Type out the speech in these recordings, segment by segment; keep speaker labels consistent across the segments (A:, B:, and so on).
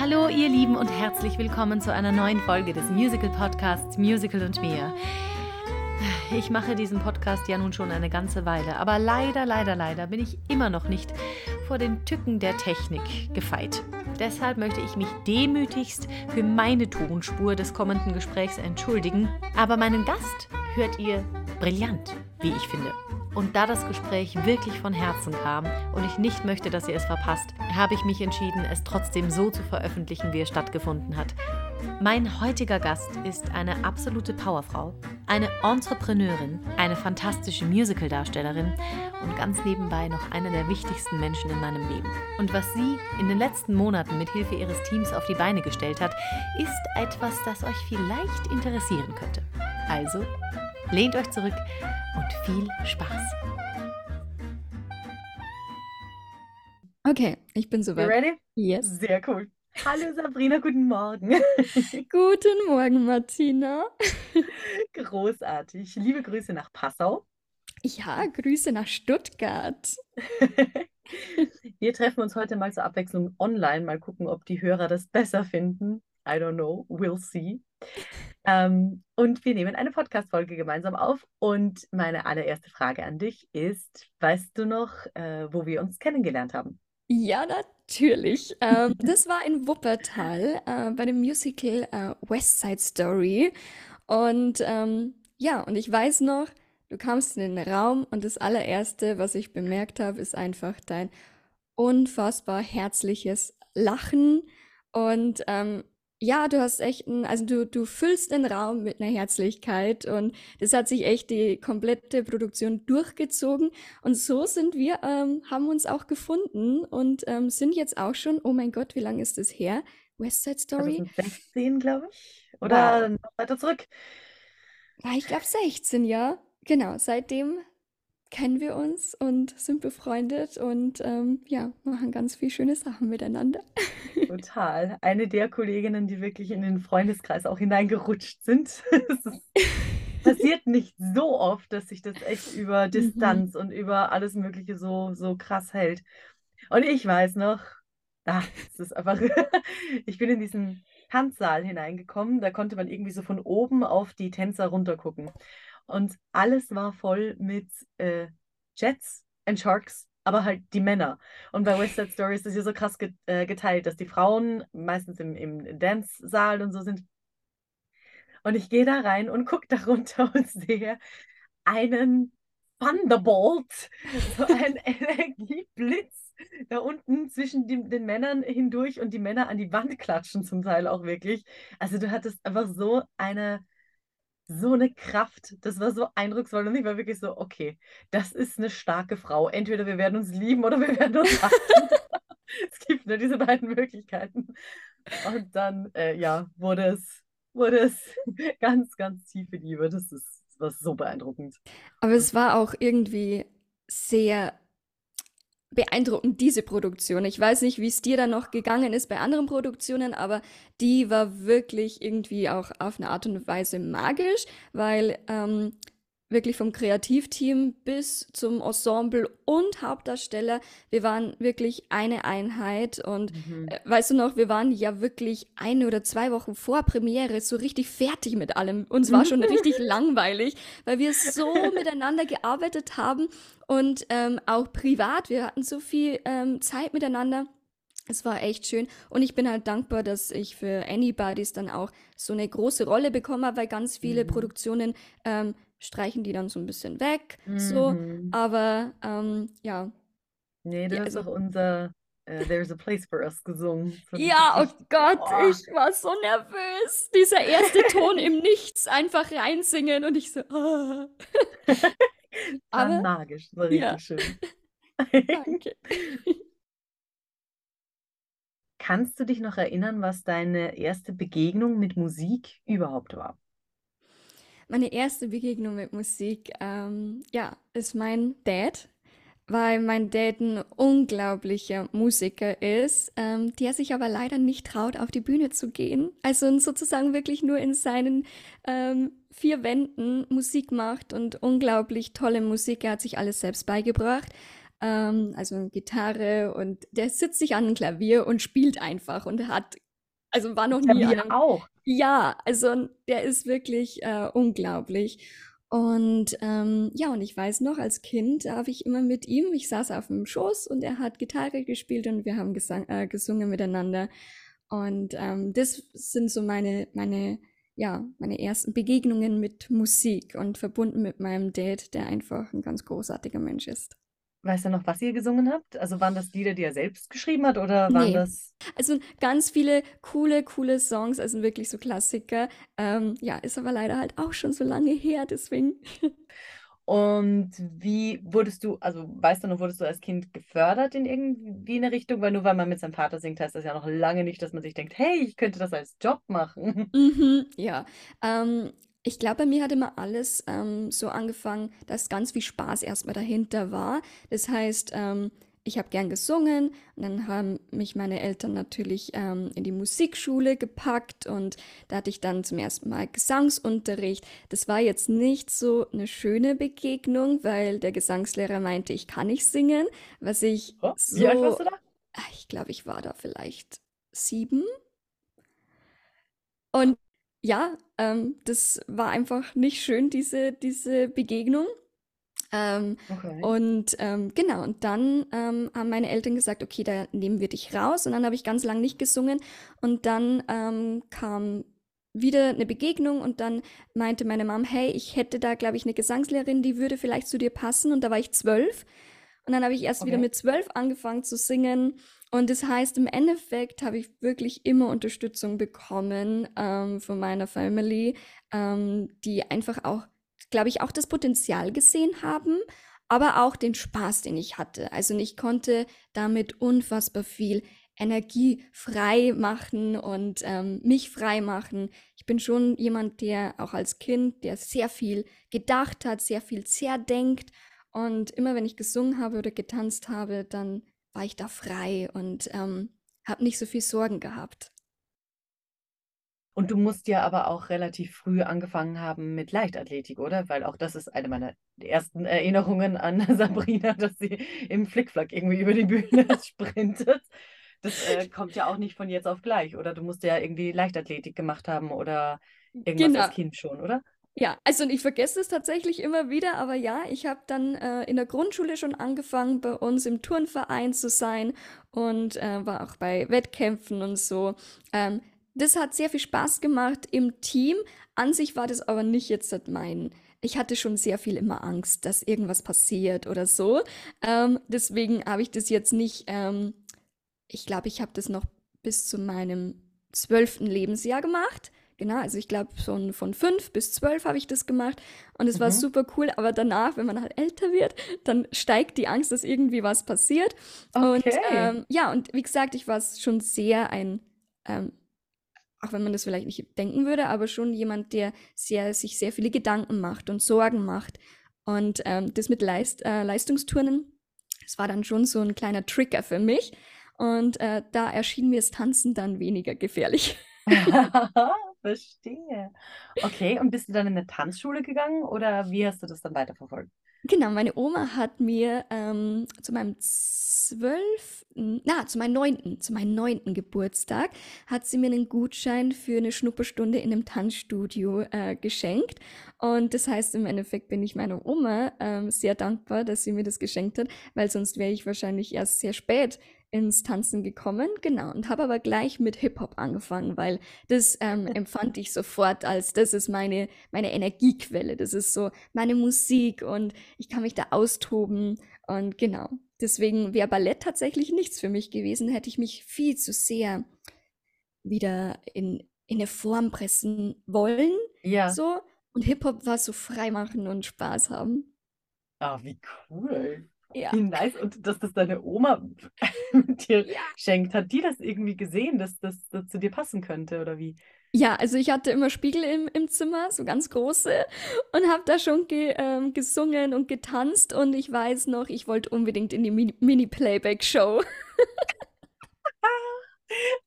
A: Hallo ihr Lieben und herzlich willkommen zu einer neuen Folge des Musical Podcasts Musical und mir. Ich mache diesen Podcast ja nun schon eine ganze Weile, aber leider, leider, leider bin ich immer noch nicht vor den Tücken der Technik gefeit. Deshalb möchte ich mich demütigst für meine Tonspur des kommenden Gesprächs entschuldigen, aber meinen Gast hört ihr brillant, wie ich finde. Und da das Gespräch wirklich von Herzen kam und ich nicht möchte, dass ihr es verpasst, habe ich mich entschieden, es trotzdem so zu veröffentlichen, wie es stattgefunden hat. Mein heutiger Gast ist eine absolute Powerfrau, eine Entrepreneurin, eine fantastische Musicaldarstellerin und ganz nebenbei noch eine der wichtigsten Menschen in meinem Leben. Und was sie in den letzten Monaten mit Hilfe ihres Teams auf die Beine gestellt hat, ist etwas, das euch vielleicht interessieren könnte. Also, lehnt euch zurück und viel Spaß.
B: Okay, ich bin
C: You
B: soweit.
C: ready?
B: Yes.
C: Sehr cool. Hallo Sabrina, guten Morgen.
B: Guten Morgen, Martina.
C: Großartig. Liebe Grüße nach Passau.
B: Ja, Grüße nach Stuttgart.
C: Wir treffen uns heute mal zur Abwechslung online. Mal gucken, ob die Hörer das besser finden. I don't know. We'll see. Ähm, und wir nehmen eine Podcast-Folge gemeinsam auf. Und meine allererste Frage an dich ist: Weißt du noch, äh, wo wir uns kennengelernt haben?
B: Ja, natürlich. Ähm, das war in Wuppertal äh, bei dem Musical äh, West Side Story. Und ähm, ja, und ich weiß noch, du kamst in den Raum und das allererste, was ich bemerkt habe, ist einfach dein unfassbar herzliches Lachen. Und ähm, ja, du hast echt ein, also du, du füllst den Raum mit einer Herzlichkeit und das hat sich echt die komplette Produktion durchgezogen. Und so sind wir, ähm, haben uns auch gefunden und ähm, sind jetzt auch schon, oh mein Gott, wie lange ist das her? West Side Story?
C: 2016, glaube ich. Oder noch weiter zurück.
B: Ich glaube 16, ja. Genau, seitdem kennen wir uns und sind befreundet und ähm, ja, machen ganz viel schöne Sachen miteinander.
C: Total. Eine der Kolleginnen, die wirklich in den Freundeskreis auch hineingerutscht sind. Passiert nicht so oft, dass sich das echt über
B: Mhm.
C: Distanz und über alles Mögliche so, so krass hält. Und ich weiß noch, ah, es ist einfach, ich bin in diesen Tanzsaal hineingekommen, da konnte man irgendwie so von oben auf die Tänzer runtergucken. Und alles war voll mit äh, Jets and Sharks, aber halt die Männer. Und bei West Side Story ist das ja so krass get, äh, geteilt, dass die Frauen meistens im, im Dance-Saal und so sind. Und ich gehe da rein und gucke da runter und sehe einen Thunderbolt, so einen Energieblitz da unten zwischen die, den Männern hindurch und die Männer an die Wand klatschen zum Teil auch wirklich. Also du hattest einfach so eine, so eine Kraft. Das war so eindrucksvoll und ich war wirklich so, okay, das ist eine starke Frau. Entweder wir werden uns lieben oder wir werden uns hassen. Es gibt nur diese beiden Möglichkeiten. Und dann, äh, ja, wurde es, wurde es ganz, ganz tiefe Liebe. Das ist, das war so beeindruckend.
B: Aber es war auch irgendwie sehr beeindruckend, diese Produktion. Ich weiß nicht, wie es dir dann noch gegangen ist bei anderen Produktionen, aber die war wirklich irgendwie auch auf eine Art und Weise magisch, weil ähm, wirklich vom Kreativteam bis zum Ensemble und Hauptdarsteller, wir waren wirklich eine Einheit und
C: Mhm.
B: äh, weißt du noch, wir waren ja wirklich eine oder zwei Wochen vor Premiere so richtig fertig mit allem. Uns war schon richtig langweilig, weil wir so miteinander gearbeitet haben und ähm, auch privat. Wir hatten so viel ähm, Zeit miteinander. Es war echt schön und ich bin halt dankbar, dass ich für Anybody's dann auch so eine große Rolle bekommen habe, weil ganz viele
C: Mhm.
B: Produktionen ähm, streichen die dann so ein bisschen weg, so.
C: Mhm.
B: Aber ähm, ja,
C: Nee, du
B: ja, also
C: doch unser äh, There's a Place for Us gesungen. Das
B: Ja, oh Gott,
C: boah.
B: ich war so nervös. Dieser erste Ton im Nichts einfach reinsingen und ich so, ah.
C: War
B: Aber
C: magisch, das war
B: ja,
C: richtig schön.
B: danke.
C: Kannst du dich noch erinnern, was deine erste Begegnung mit Musik überhaupt war?
B: Meine erste Begegnung mit Musik, ähm, ja, ist mein Dad, weil mein Dad ein unglaublicher Musiker ist, ähm, der sich aber leider nicht traut, auf die Bühne zu gehen. Also sozusagen wirklich nur in seinen ähm, vier Wänden Musik macht und unglaublich tolle Musik. Er hat sich alles selbst beigebracht. Ähm, also Gitarre und der sitzt sich an ein Klavier und spielt einfach und hat Also war noch nie
C: wir
B: an
C: auch.
B: Ja, also der ist wirklich äh, unglaublich. Und ähm, ja, und ich weiß noch, als Kind habe ich immer mit ihm, ich saß auf dem Schoß und er hat Gitarre gespielt und wir haben gesang, äh, gesungen miteinander. Und ähm, das sind so meine, meine, ja, meine ersten Begegnungen mit Musik und verbunden mit meinem Dad, der einfach ein ganz großartiger Mensch ist.
C: Weißt du noch, was ihr gesungen habt? Also waren das Lieder, die er selbst geschrieben hat oder waren
B: Nee.
C: das...
B: Also ganz viele coole, coole Songs, also wirklich so Klassiker. Ähm, ja, ist aber leider halt auch schon so lange her, deswegen.
C: Und wie wurdest du, also weißt du noch, wurdest du als Kind gefördert in irgendwie eine Richtung? Weil nur weil man mit seinem Vater singt, heißt das ja noch lange nicht, dass man sich denkt, hey, ich könnte das als Job machen.
B: Mhm, ja. Ähm, ich glaube, bei mir hat immer alles ähm, so angefangen, dass ganz viel Spaß erstmal dahinter war. Das heißt, ähm, ich habe gern gesungen und dann haben mich meine Eltern natürlich ähm, in die Musikschule gepackt und da hatte ich dann zum ersten Mal Gesangsunterricht. Das war jetzt nicht so eine schöne Begegnung, weil der Gesangslehrer meinte, ich kann nicht singen, was ich
C: Oh, wie alt warst
B: so,
C: du da?
B: Ah, ich glaube, ich war da vielleicht sieben. Und ja, ähm, das war einfach nicht schön, diese, diese Begegnung. Ähm,
C: Okay.
B: und ähm, genau, und dann ähm, haben meine Eltern gesagt, okay, da nehmen wir dich raus. Und dann habe ich ganz lang nicht gesungen. Und dann ähm, kam wieder eine Begegnung und dann meinte meine Mom, hey, ich hätte da, glaube ich, eine Gesangslehrerin, die würde vielleicht zu dir passen. Und da war ich zwölf. Und dann habe ich erst wieder
C: Okay.
B: mit zwölf angefangen zu singen. Und das heißt, im Endeffekt habe ich wirklich immer Unterstützung bekommen ähm, von meiner Family, ähm, die einfach auch, glaube ich, auch das Potenzial gesehen haben, aber auch den Spaß, den ich hatte. Also ich konnte damit unfassbar viel Energie frei machen und ähm, mich frei machen. Ich bin schon jemand, der auch als Kind, der sehr viel gedacht hat, sehr viel zerdenkt. Und immer wenn ich gesungen habe oder getanzt habe, dann war ich da frei und ähm, habe nicht so viel Sorgen gehabt.
C: Und du musst ja aber auch relativ früh angefangen haben mit Leichtathletik, oder? Weil auch das ist eine meiner ersten Erinnerungen an Sabrina, dass sie im Flickflack irgendwie über die Bühne sprintet. Das äh, kommt ja auch nicht von jetzt auf gleich, oder? Du musst ja irgendwie Leichtathletik gemacht haben oder irgendwas
B: Genau.
C: als Kind schon, oder?
B: Ja, also ich vergesse es tatsächlich immer wieder, aber ja, ich habe dann äh, in der Grundschule schon angefangen, bei uns im Turnverein zu sein und äh, war auch bei Wettkämpfen und so. Ähm, das hat sehr viel Spaß gemacht im Team. An sich war das aber nicht jetzt halt mein. Ich hatte schon sehr viel immer Angst, dass irgendwas passiert oder so. Ähm, deswegen habe ich das jetzt nicht. Ähm, ich glaube, ich habe das noch bis zu meinem zwölften Lebensjahr gemacht. Genau, also ich glaube, von, von fünf bis zwölf habe ich das gemacht und es war
C: Mhm.
B: super cool. Aber danach, wenn man halt älter wird, dann steigt die Angst, dass irgendwie was passiert. Und
C: Okay.
B: ähm, ja, und wie gesagt, ich war schon sehr ein, ähm, auch wenn man das vielleicht nicht denken würde, aber schon jemand, der sehr, sich sehr viele Gedanken macht und Sorgen macht. Und ähm, das mit Leist, äh, Leistungsturnen, das war dann schon so ein kleiner Trigger für mich. Und äh, da erschien mir das Tanzen dann weniger gefährlich.
C: Verstehe. Okay, und bist du dann in eine Tanzschule gegangen oder wie hast du das dann weiterverfolgt?
B: Genau, meine Oma hat mir ähm, zu meinem zwölften, na, zu meinem neunten, zu meinem neunten Geburtstag hat sie mir einen Gutschein für eine Schnupperstunde in einem Tanzstudio äh, geschenkt. Und das heißt, im Endeffekt bin ich meiner Oma ähm, sehr dankbar, dass sie mir das geschenkt hat, weil sonst wäre ich wahrscheinlich erst sehr spät ins Tanzen gekommen. Genau, und habe aber gleich mit Hip-Hop angefangen, weil das ähm, empfand ich sofort als, das ist meine, meine Energiequelle, das ist so meine Musik und ich kann mich da austoben. Und genau, deswegen wäre Ballett tatsächlich nichts für mich gewesen, hätte ich mich viel zu sehr wieder in, in eine Form pressen wollen.
C: Ja.
B: So. Und Hip-Hop war so freimachen und Spaß haben.
C: Ah, wie cool.
B: Ja.
C: Wie nice. Und dass das deine Oma dir
B: Ja.
C: schenkt, hat die das irgendwie gesehen, dass das, das zu dir passen könnte oder wie?
B: Ja, also ich hatte immer Spiegel im, im Zimmer, so ganz große, und habe da schon ge, ähm, gesungen und getanzt. Und ich weiß noch, ich wollte unbedingt in die Mini- Mini-Playback-Show.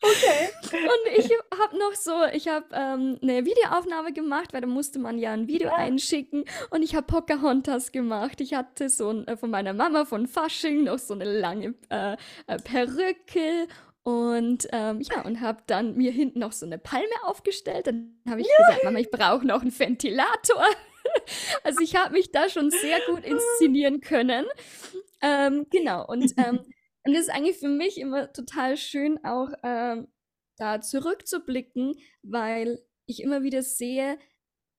C: Okay.
B: Und ich habe noch so, ich habe ähm, eine Videoaufnahme gemacht, weil da musste man ja ein Video
C: Ja.
B: einschicken. Und ich habe Pocahontas gemacht. Ich hatte so ein, äh, von meiner Mama von Fasching noch so eine lange äh, äh, Perücke. Und ähm, ja, und habe dann mir hinten noch so eine Palme aufgestellt. Dann habe ich gesagt, Mama, ich brauche noch einen Ventilator. also ich habe mich da schon sehr gut inszenieren können. Ähm, genau, und, ähm, und das ist eigentlich für mich immer total schön, auch ähm, da zurückzublicken, weil ich immer wieder sehe,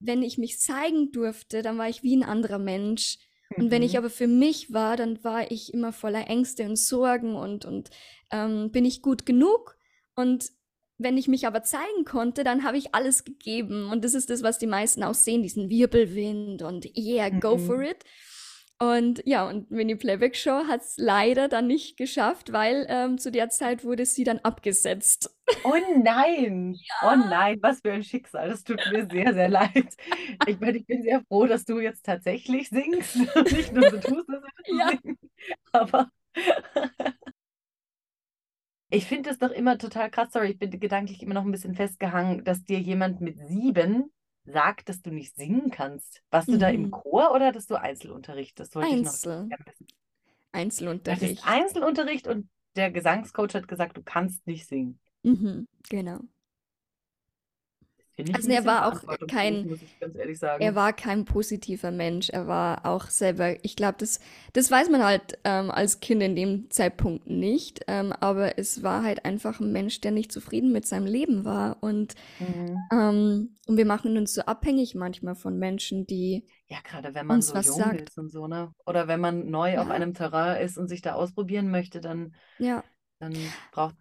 B: wenn ich mich zeigen durfte, dann war ich wie ein anderer Mensch. Und wenn ich
C: Mhm.
B: aber für mich war, dann war ich immer voller Ängste und Sorgen und, und ähm, bin ich gut genug? Und wenn ich mich aber zeigen konnte, dann habe ich alles gegeben. Und das ist das, was die meisten auch sehen, diesen Wirbelwind und yeah, go for
C: Mhm.
B: it. Und ja, und Mini Playback Show hat es leider dann nicht geschafft, weil ähm, zu der Zeit wurde sie dann abgesetzt.
C: Oh nein, oh nein, was für ein Schicksal. Das tut mir sehr, sehr leid. Ich meine, ich bin sehr froh, dass du jetzt tatsächlich singst und nicht nur so tust, würdest du
B: Ja.
C: Aber ich finde es doch immer total krass, sorry, ich bin gedanklich immer noch ein bisschen festgehangen, dass dir jemand mit sieben sagt, dass du nicht singen kannst. Warst du da im
B: Mhm.
C: Chor oder hattest du Einzelunterricht? Das wollte ich noch
B: Einzel,
C: wissen.
B: Einzelunterricht.
C: Einzelunterricht und der Gesangscoach hat gesagt, du kannst nicht singen.
B: Mhm, genau. Also er war auch kein, er war kein positiver Mensch. Er war auch selber, ich glaube, das, das weiß man halt ähm, als Kind in dem Zeitpunkt nicht. Ähm, aber es war halt einfach ein Mensch, der nicht zufrieden mit seinem Leben war. Und,
C: Mhm.
B: ähm, und wir machen uns so abhängig manchmal von Menschen, die
C: Ja, gerade wenn man
B: uns
C: so
B: was
C: jung
B: sagt.
C: ist und so, ne? Oder wenn man neu auf
B: Ja,
C: einem Terrain ist und sich da ausprobieren möchte, dann,
B: ja.
C: dann braucht.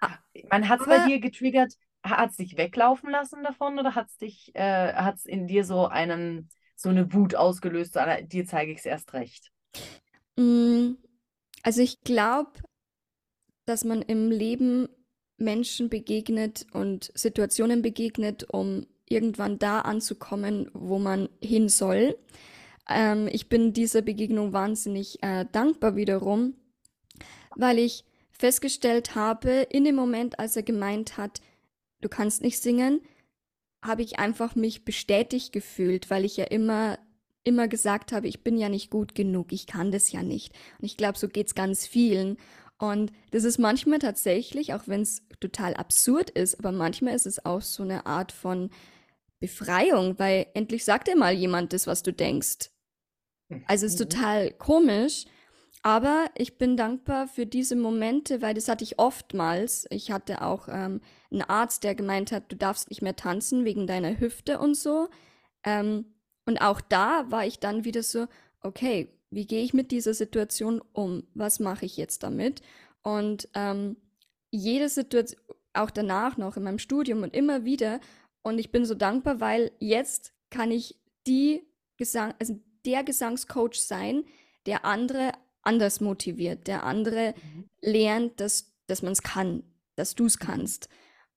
C: Man hat es bei dir getriggert, hat es dich weglaufen lassen davon oder hat es dich, äh, hat es in dir so einen, so eine Wut ausgelöst, so dir zeige ich es erst recht.
B: Mm, Also ich glaube, dass man im Leben Menschen begegnet und Situationen begegnet, um irgendwann da anzukommen, wo man hin soll. Ähm, ich bin dieser Begegnung wahnsinnig äh, dankbar wiederum, weil ich festgestellt habe, in dem Moment, als er gemeint hat, du kannst nicht singen, habe ich einfach mich bestätigt gefühlt, weil ich ja immer, immer gesagt habe, ich bin ja nicht gut genug, ich kann das ja nicht. Und ich glaube, so geht es ganz vielen. Und das ist manchmal tatsächlich, auch wenn es total absurd ist, aber manchmal ist es auch so eine Art von Befreiung, weil endlich sagt dir mal jemand das, was du denkst. Also es ist
C: Mhm.
B: total komisch, aber ich bin dankbar für diese Momente, weil das hatte ich oftmals. Ich hatte auch ähm, einen Arzt, der gemeint hat, du darfst nicht mehr tanzen wegen deiner Hüfte und so. Ähm, und auch da war ich dann wieder so, okay, wie gehe ich mit dieser Situation um? Was mache ich jetzt damit? Und ähm, jede Situation, auch danach noch in meinem Studium und immer wieder. Und ich bin so dankbar, weil jetzt kann ich die Gesang, also der Gesangscoach sein, der andere anders motiviert, der andere
C: Mhm.
B: lernt, dass, dass man es kann, dass du es kannst.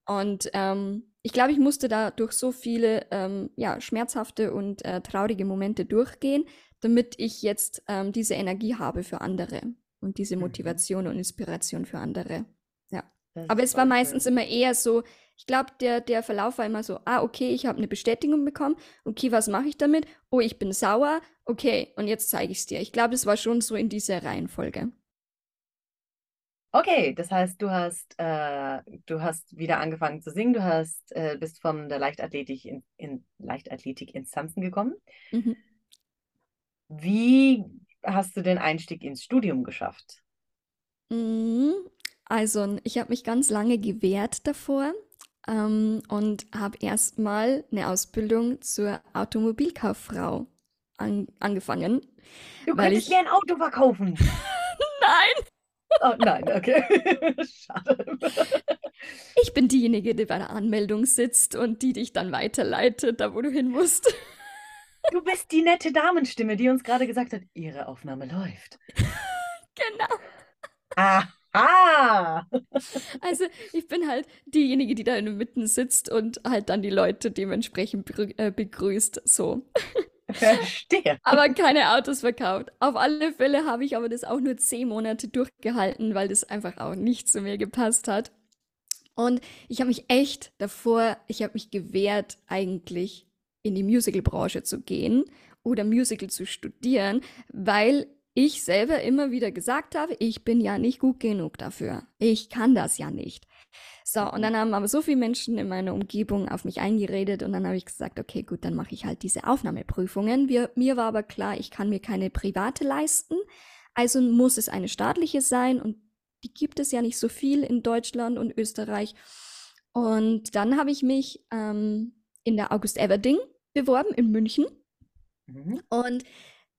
B: Und ähm, ich glaube, ich musste da durch so viele ähm, ja, schmerzhafte und äh, traurige Momente durchgehen, damit ich jetzt ähm, diese Energie habe für andere und diese
C: Mhm.
B: Motivation und Inspiration für andere. Ja. Aber es war meistens immer eher so, ich glaube, der, der Verlauf war immer so, ah, okay, ich habe eine Bestätigung bekommen, okay, was mache ich damit? Oh, ich bin sauer, okay, und jetzt zeige ich es dir. Ich glaube, es war schon so in dieser Reihenfolge.
C: Okay, das heißt, du hast, äh, du hast wieder angefangen zu singen, du hast, äh, bist von der Leichtathletik in, in Leichtathletik ins Tanzen gekommen.
B: Mhm.
C: Wie hast du den Einstieg ins Studium geschafft?
B: Mhm. Also, ich habe mich ganz lange gewehrt davor ähm, und habe erstmal eine Ausbildung zur Automobilkauffrau an
C: Du
B: angefangen, weil
C: könntest
B: ich.
C: mir ein Auto verkaufen.
B: Nein!
C: Oh nein, okay. Schade.
B: Ich bin diejenige, die bei der Anmeldung sitzt und die dich dann weiterleitet, da wo du hin musst.
C: Du bist die nette Damenstimme, die uns gerade gesagt hat, ihre Aufnahme läuft.
B: Genau.
C: Aha!
B: Also ich bin halt diejenige, die da in der Mitte sitzt und halt dann die Leute dementsprechend äh, begrüßt, so.
C: Verstehe.
B: Aber keine Autos verkauft. Auf alle Fälle habe ich aber das auch nur zehn Monate durchgehalten, weil das einfach auch nicht zu mir gepasst hat. Und ich habe mich echt davor, ich habe mich gewehrt, eigentlich in die Musicalbranche zu gehen oder Musical zu studieren, weil ich selber immer wieder gesagt habe, ich bin ja nicht gut genug dafür. Ich kann das ja nicht. So, und dann haben aber so viele Menschen in meiner Umgebung auf mich eingeredet und dann habe ich gesagt, okay, gut, dann mache ich halt diese Aufnahmeprüfungen. Wir, mir war aber klar, ich kann mir keine private leisten, also muss es eine staatliche sein und die gibt es ja nicht so viel in Deutschland und Österreich. Und dann habe ich mich ähm, in der August Everding beworben in München. Mhm. Und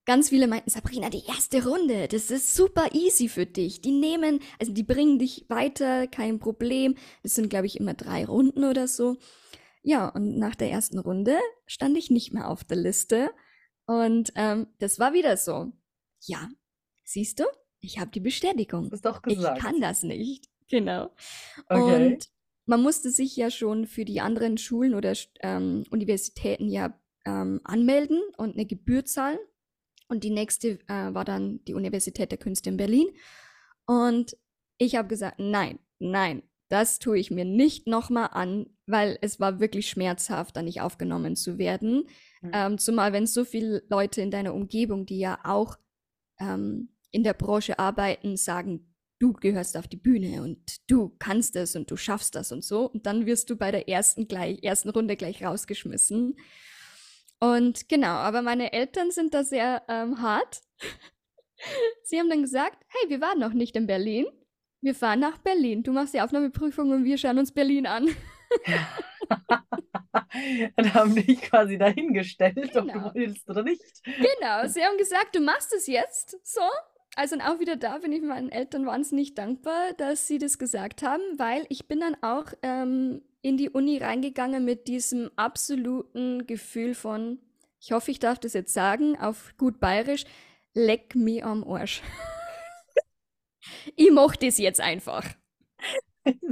B: ganz viele meinten, Sabrina, die erste Runde, das ist super easy für dich. Die nehmen, also die bringen dich weiter, kein Problem. Das sind, glaube ich, immer drei Runden oder so. Ja, und nach der ersten Runde stand ich nicht mehr auf der Liste. Und ähm, das war wieder so. Ja, siehst du, ich habe die Bestätigung.
C: Das ist doch gesagt.
B: Ich kann das nicht. Genau. Okay. Und man musste sich ja schon für die anderen Schulen oder ähm, Universitäten ja ähm, anmelden und eine Gebühr zahlen. Und die nächste äh, war dann die Universität der Künste in Berlin. Und ich habe gesagt, nein, nein, das tue ich mir nicht nochmal an, weil es war wirklich schmerzhaft, da nicht aufgenommen zu werden. Mhm. Ähm, zumal wenn so viele Leute in deiner Umgebung, die ja auch ähm, in der Branche arbeiten, sagen, du gehörst auf die Bühne und du kannst es und du schaffst das und so. Und dann wirst du bei der ersten, gleich, ersten Runde gleich rausgeschmissen. Und genau, aber meine Eltern sind da sehr ähm, hart. Sie haben dann gesagt, hey, wir waren noch nicht in Berlin. Wir fahren nach Berlin. Du machst die Aufnahmeprüfung und wir schauen uns Berlin an.
C: und haben dich quasi dahingestellt, genau. ob du genau. willst oder nicht.
B: Genau, sie haben gesagt, du machst es jetzt so. Also auch wieder da bin ich meinen Eltern wahnsinnig dankbar, dass sie das gesagt haben, weil ich bin dann auch ähm, in die Uni reingegangen mit diesem absoluten Gefühl von, ich hoffe, ich darf das jetzt sagen, auf gut bayerisch, leck mir am Arsch. ich mochte es jetzt einfach.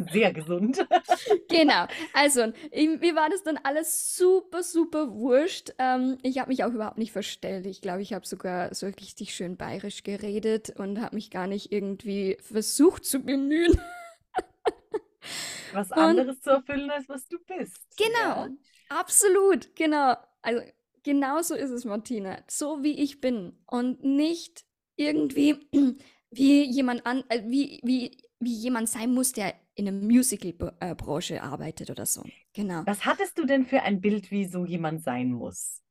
C: Sehr gesund.
B: genau. Also, ich, mir war das dann alles super, super wurscht. Ähm, ich habe mich auch überhaupt nicht verstellt. Ich glaube, ich habe sogar so richtig schön bayerisch geredet und habe mich gar nicht irgendwie versucht zu bemühen.
C: was anderes und, zu erfüllen, als was du bist.
B: Genau. Ja. Absolut. Genau. Also, genau so ist es, Martina. So wie ich bin. Und nicht irgendwie wie jemand an, äh, wie, wie, wie jemand sein muss, der in der Musical-Branche arbeitet oder so. Genau.
C: Was hattest du denn für ein Bild, wie so jemand sein muss?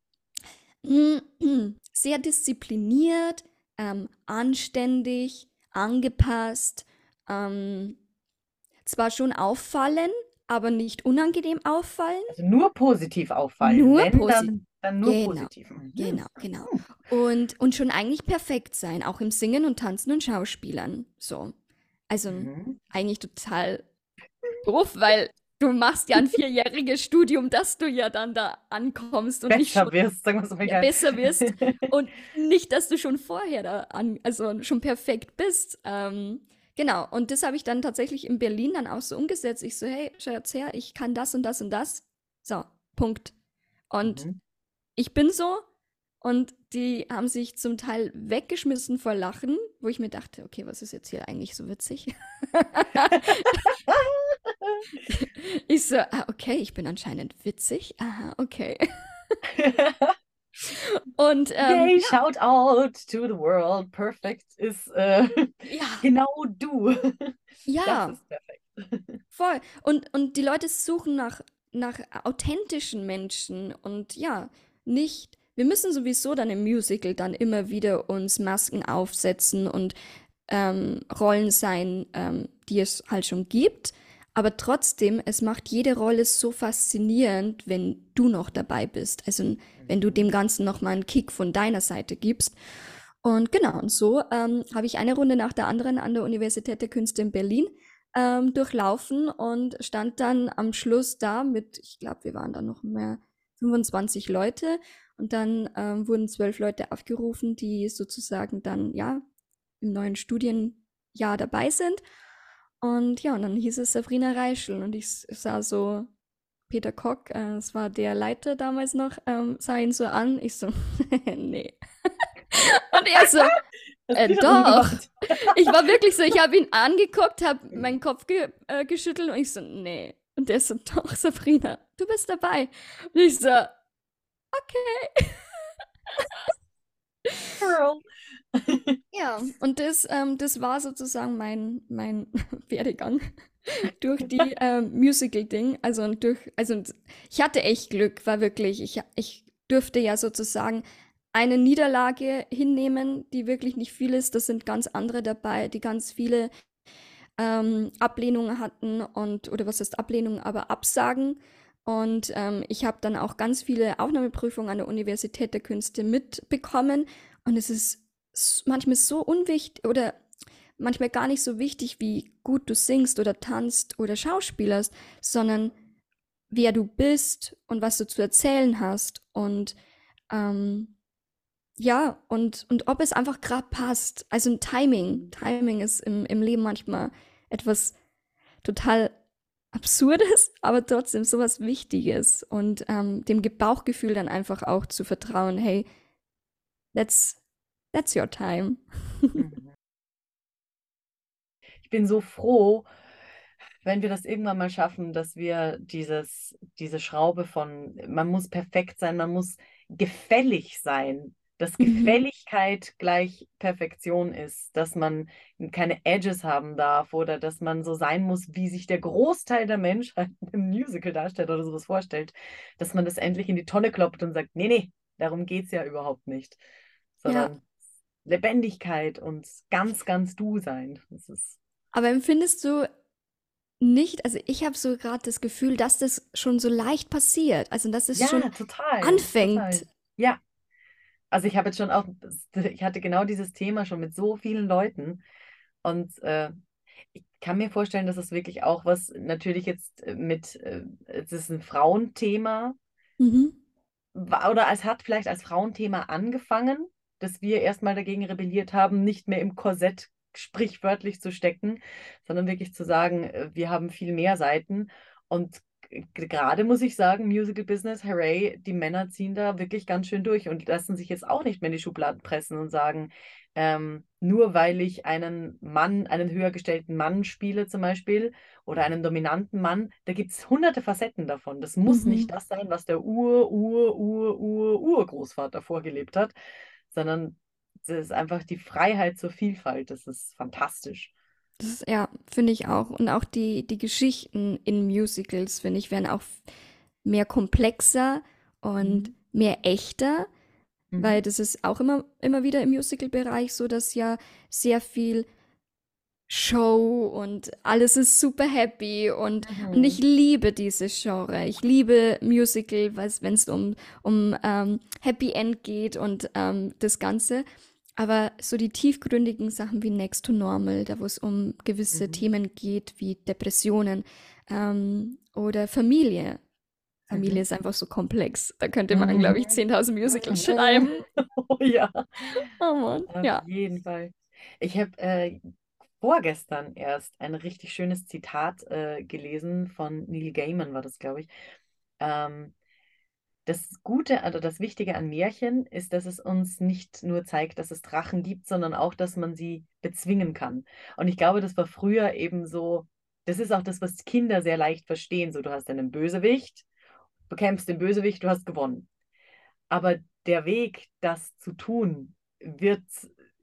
B: Sehr diszipliniert, ähm, anständig, angepasst, ähm, zwar schon auffallen, aber nicht unangenehm auffallen.
C: Also nur positiv auffallen.
B: Nur
C: Wenn,
B: positiv.
C: Dann, dann nur
B: genau,
C: positiv. Mhm.
B: Genau, genau. Und, und schon eigentlich perfekt sein, auch im Singen und Tanzen und Schauspielern. So. Also mhm. eigentlich total doof, weil du machst ja ein vierjähriges Studium, dass du ja dann da ankommst und
C: besser
B: nicht schon,
C: wirst, sagen wir so
B: ja, besser wirst und nicht, dass du schon vorher da an, also schon perfekt bist. Ähm, genau, und das habe ich dann tatsächlich in Berlin dann auch so umgesetzt. Ich so, hey, schau jetzt her, ich kann das und das und das. So, Punkt. Und mhm. ich bin so, und die haben sich zum Teil weggeschmissen vor Lachen, wo ich mir dachte, okay, was ist jetzt hier eigentlich so witzig? ich so, ah, okay, ich bin anscheinend witzig. Aha, okay. Und ähm,
C: Yay, shout out to the world. Perfect ist äh, ja. genau du.
B: Ja.
C: Das ist perfekt.
B: Voll. Und, und die Leute suchen nach, nach authentischen Menschen und ja, nicht wir müssen sowieso dann im Musical dann immer wieder uns Masken aufsetzen und ähm, Rollen sein, ähm, die es halt schon gibt. Aber trotzdem, es macht jede Rolle so faszinierend, wenn du noch dabei bist. Also wenn du dem Ganzen nochmal einen Kick von deiner Seite gibst. Und genau, und so ähm, habe ich eine Runde nach der anderen an der Universität der Künste in Berlin ähm, durchlaufen und stand dann am Schluss da mit, ich glaube, wir waren da noch mehr 25 Leute und dann ähm, wurden zwölf Leute aufgerufen, die sozusagen dann ja im neuen Studienjahr dabei sind. Und ja, und dann hieß es Sabrina Reischl und ich sah so Peter Kock, äh, das war der Leiter damals noch, ähm, sah ihn so an. Ich so, nee. und er so, äh, doch. ich war wirklich so, ich habe ihn angeguckt, habe meinen Kopf ge äh, geschüttelt und ich so, nee. Und der so, doch, Sabrina, du bist dabei. Und ich so, okay.
C: Girl.
B: Ja, und das, ähm, das war sozusagen mein, mein Werdegang durch die ähm, Musical-Ding. Also durch, also ich hatte echt Glück, war wirklich, ich, ich dürfte ja sozusagen eine Niederlage hinnehmen, die wirklich nicht viel ist. Das sind ganz andere dabei, die ganz viele ähm, Ablehnungen hatten und, oder was heißt Ablehnungen, aber Absagen. Und ähm, ich habe dann auch ganz viele Aufnahmeprüfungen an der Universität der Künste mitbekommen. Und es ist manchmal so unwichtig oder manchmal gar nicht so wichtig, wie gut du singst oder tanzt oder schauspielerst, sondern wer du bist und was du zu erzählen hast und ähm, ja, und, und ob es einfach gerade passt. Also ein Timing. Timing ist im, im Leben manchmal etwas total Absurdes, aber trotzdem sowas Wichtiges und ähm, dem Bauchgefühl dann einfach auch zu vertrauen, hey, that's, that's your time.
C: ich bin so froh, wenn wir das irgendwann mal schaffen, dass wir dieses, diese Schraube von, man muss perfekt sein, man muss gefällig sein, dass mhm. Gefälligkeit gleich Perfektion ist, dass man keine Edges haben darf oder dass man so sein muss, wie sich der Großteil der Menschheit im Musical darstellt oder sowas vorstellt, dass man das endlich in die Tonne kloppt und sagt, nee, nee, darum geht es ja überhaupt nicht, sondern ja. Lebendigkeit und ganz, ganz du sein. Das ist
B: Aber empfindest du nicht, also ich habe so gerade das Gefühl, dass das schon so leicht passiert, also dass es ja, schon total, anfängt. Total.
C: Ja, also ich habe jetzt schon auch, ich hatte genau dieses Thema schon mit so vielen Leuten und äh, ich kann mir vorstellen, dass es wirklich auch was natürlich jetzt äh, mit, äh, es ist ein Frauenthema mhm. oder es hat vielleicht als Frauenthema angefangen, dass wir erstmal dagegen rebelliert haben, nicht mehr im Korsett sprichwörtlich zu stecken, sondern wirklich zu sagen, äh, wir haben viel mehr Seiten und gerade muss ich sagen, Musical Business, hooray, die Männer ziehen da wirklich ganz schön durch und lassen sich jetzt auch nicht mehr in die Schubladen pressen und sagen, ähm, nur weil ich einen Mann, einen höher gestellten Mann spiele zum Beispiel oder einen dominanten Mann, da gibt es hunderte Facetten davon. Das muss mhm. nicht das sein, was der Ur, Ur, Ur, Ur, Urgroßvater vorgelebt hat, sondern es ist einfach die Freiheit zur Vielfalt. Das ist fantastisch.
B: Das ja, finde ich auch. Und auch die, die Geschichten in Musicals, finde ich, werden auch mehr komplexer und mhm. mehr echter, mhm. weil das ist auch immer, immer wieder im Musical-Bereich so, dass ja sehr viel Show und alles ist super happy und, mhm. und ich liebe diese Genre. Ich liebe Musical, wenn es um, um ähm, Happy End geht und ähm, das Ganze. Aber so die tiefgründigen Sachen wie Next to Normal, da wo es um gewisse mhm. Themen geht, wie Depressionen ähm, oder Familie. Familie mhm. ist einfach so komplex. Da könnte man, mhm. glaube ich, 10.000 Musicals schreiben.
C: Oh ja. Oh Mann. Auf ja. jeden Fall. Ich habe äh, vorgestern erst ein richtig schönes Zitat äh, gelesen von Neil Gaiman, war das, glaube ich. Ähm, das Gute, also das Wichtige an Märchen ist, dass es uns nicht nur zeigt, dass es Drachen gibt, sondern auch, dass man sie bezwingen kann. Und ich glaube, das war früher eben so, das ist auch das, was Kinder sehr leicht verstehen. So, du hast einen Bösewicht, bekämpfst den Bösewicht, du hast gewonnen. Aber der Weg, das zu tun, wird,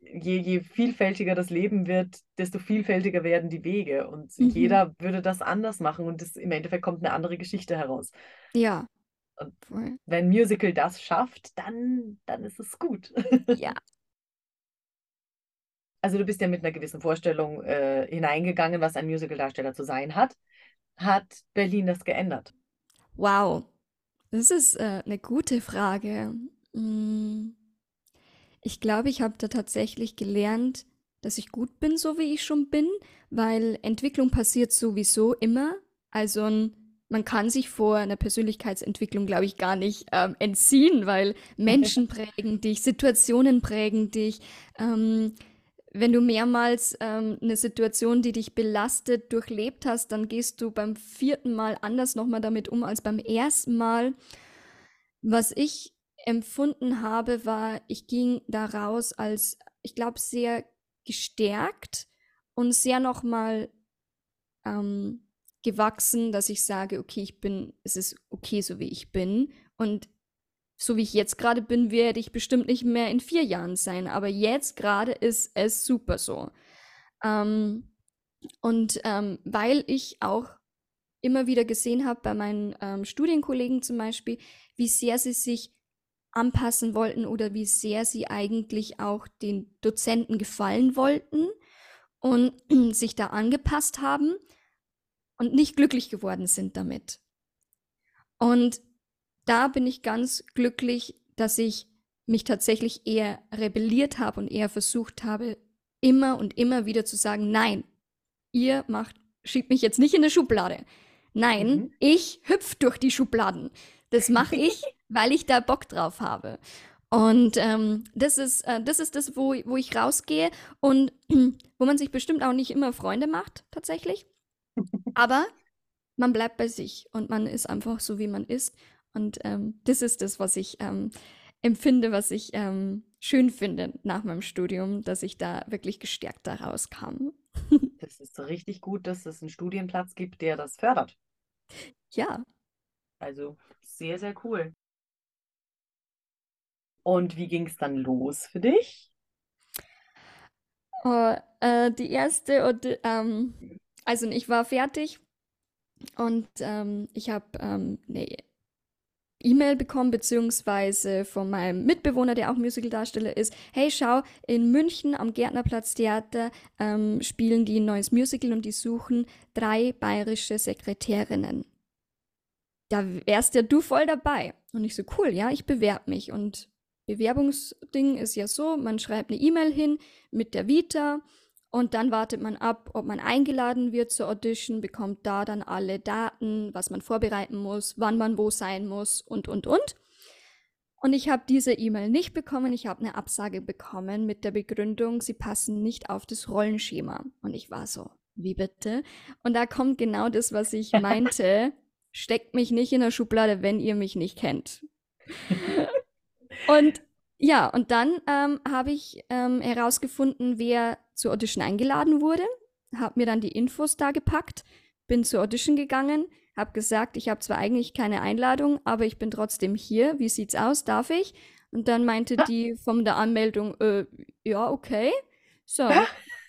C: je, je vielfältiger das Leben wird, desto vielfältiger werden die Wege. Und mhm. jeder würde das anders machen und das, im Endeffekt kommt eine andere Geschichte heraus.
B: Ja,
C: und wenn Musical das schafft, dann, dann ist es gut.
B: Ja.
C: Also du bist ja mit einer gewissen Vorstellung äh, hineingegangen, was ein Musicaldarsteller zu sein hat. Hat Berlin das geändert?
B: Wow, das ist äh, eine gute Frage. Hm. Ich glaube, ich habe da tatsächlich gelernt, dass ich gut bin, so wie ich schon bin, weil Entwicklung passiert sowieso immer. Also man kann sich vor einer Persönlichkeitsentwicklung, glaube ich, gar nicht ähm, entziehen, weil Menschen prägen dich, Situationen prägen dich. Ähm, wenn du mehrmals ähm, eine Situation, die dich belastet, durchlebt hast, dann gehst du beim vierten Mal anders nochmal damit um als beim ersten Mal. Was ich empfunden habe, war, ich ging da raus als, ich glaube, sehr gestärkt und sehr nochmal ähm, gewachsen, dass ich sage, okay, ich bin, es ist okay, so wie ich bin. Und so wie ich jetzt gerade bin, werde ich bestimmt nicht mehr in vier Jahren sein. Aber jetzt gerade ist es super so. Ähm, und ähm, weil ich auch immer wieder gesehen habe bei meinen ähm, Studienkollegen zum Beispiel, wie sehr sie sich anpassen wollten oder wie sehr sie eigentlich auch den Dozenten gefallen wollten und sich da angepasst haben und nicht glücklich geworden sind damit. Und da bin ich ganz glücklich, dass ich mich tatsächlich eher rebelliert habe und eher versucht habe, immer und immer wieder zu sagen, nein, ihr macht, schiebt mich jetzt nicht in eine Schublade. Nein, mhm. ich hüpf durch die Schubladen. Das mache ich, weil ich da Bock drauf habe. Und ähm, das, ist, äh, das ist das, wo, wo ich rausgehe und wo man sich bestimmt auch nicht immer Freunde macht, tatsächlich. Aber man bleibt bei sich und man ist einfach so, wie man ist. Und ähm, das ist das, was ich ähm, empfinde, was ich ähm, schön finde nach meinem Studium, dass ich da wirklich gestärkt da rauskam.
C: das ist richtig gut, dass es einen Studienplatz gibt, der das fördert.
B: Ja.
C: Also sehr, sehr cool. Und wie ging es dann los für dich?
B: Oh, äh, die erste, und, ähm, also ich war fertig und ähm, ich habe ähm, eine E-Mail bekommen, beziehungsweise von meinem Mitbewohner, der auch Musicaldarsteller ist. Hey, schau, in München am Gärtnerplatz Theater ähm, spielen die ein neues Musical und die suchen drei bayerische Sekretärinnen. Da wärst ja du voll dabei. Und ich so, cool, ja, ich bewerbe mich. Und Bewerbungsding ist ja so, man schreibt eine E-Mail hin mit der Vita und dann wartet man ab, ob man eingeladen wird zur Audition, bekommt da dann alle Daten, was man vorbereiten muss, wann man wo sein muss und, und, und. Und ich habe diese E-Mail nicht bekommen. Ich habe eine Absage bekommen mit der Begründung, sie passen nicht auf das Rollenschema. Und ich war so, wie bitte? Und da kommt genau das, was ich meinte. Steckt mich nicht in der Schublade, wenn ihr mich nicht kennt. und ja, und dann ähm, habe ich ähm, herausgefunden, wer zur Audition eingeladen wurde, habe mir dann die Infos da gepackt, bin zur Audition gegangen, habe gesagt, ich habe zwar eigentlich keine Einladung, aber ich bin trotzdem hier. Wie sieht's aus? Darf ich? Und dann meinte ah. die von der Anmeldung, äh, ja, okay. So.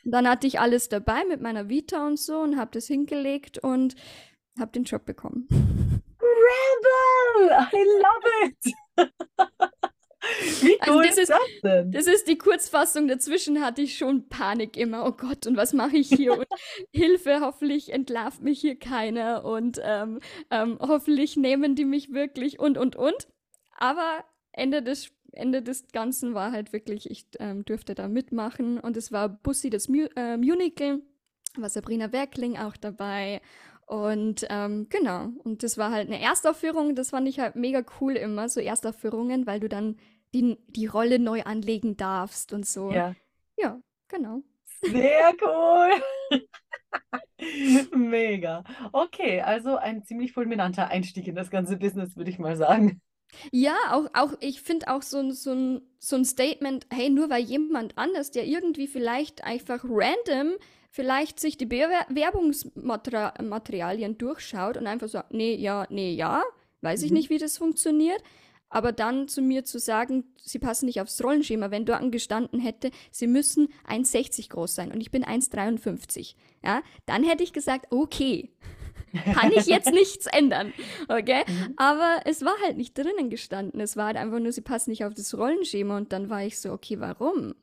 B: Und dann hatte ich alles dabei mit meiner Vita und so und habe das hingelegt und habe den Job bekommen.
C: Rebel! I love it! Wie also cool also das ist, das denn?
B: Das ist die Kurzfassung. Dazwischen hatte ich schon Panik immer. Oh Gott, und was mache ich hier? Und Hilfe, hoffentlich entlarvt mich hier keiner. Und ähm, ähm, hoffentlich nehmen die mich wirklich und, und, und. Aber Ende des, Ende des Ganzen war halt wirklich, ich ähm, durfte da mitmachen. Und es war Bussi das Mu äh, Musical, war Sabrina Werkling auch dabei. Und ähm, genau, und das war halt eine Erstaufführung, das fand ich halt mega cool immer, so Erstaufführungen, weil du dann die, die Rolle neu anlegen darfst und so.
C: Ja.
B: Ja, genau.
C: Sehr cool. Mega. Okay, also ein ziemlich fulminanter Einstieg in das ganze Business, würde ich mal sagen.
B: Ja, auch, auch ich finde auch so, so, ein, so ein Statement, hey, nur weil jemand anders, der irgendwie vielleicht einfach random vielleicht sich die Bewerbungsmaterialien durchschaut und einfach sagt, nee, ja, nee, ja, weiß mhm. ich nicht, wie das funktioniert, aber dann zu mir zu sagen, sie passen nicht aufs Rollenschema, wenn dort angestanden hätte, sie müssen 1,60 groß sein und ich bin 1,53, ja, dann hätte ich gesagt, okay, kann ich jetzt nichts ändern, okay? Mhm. Aber es war halt nicht drinnen gestanden, es war halt einfach nur, sie passen nicht auf das Rollenschema und dann war ich so, okay, warum?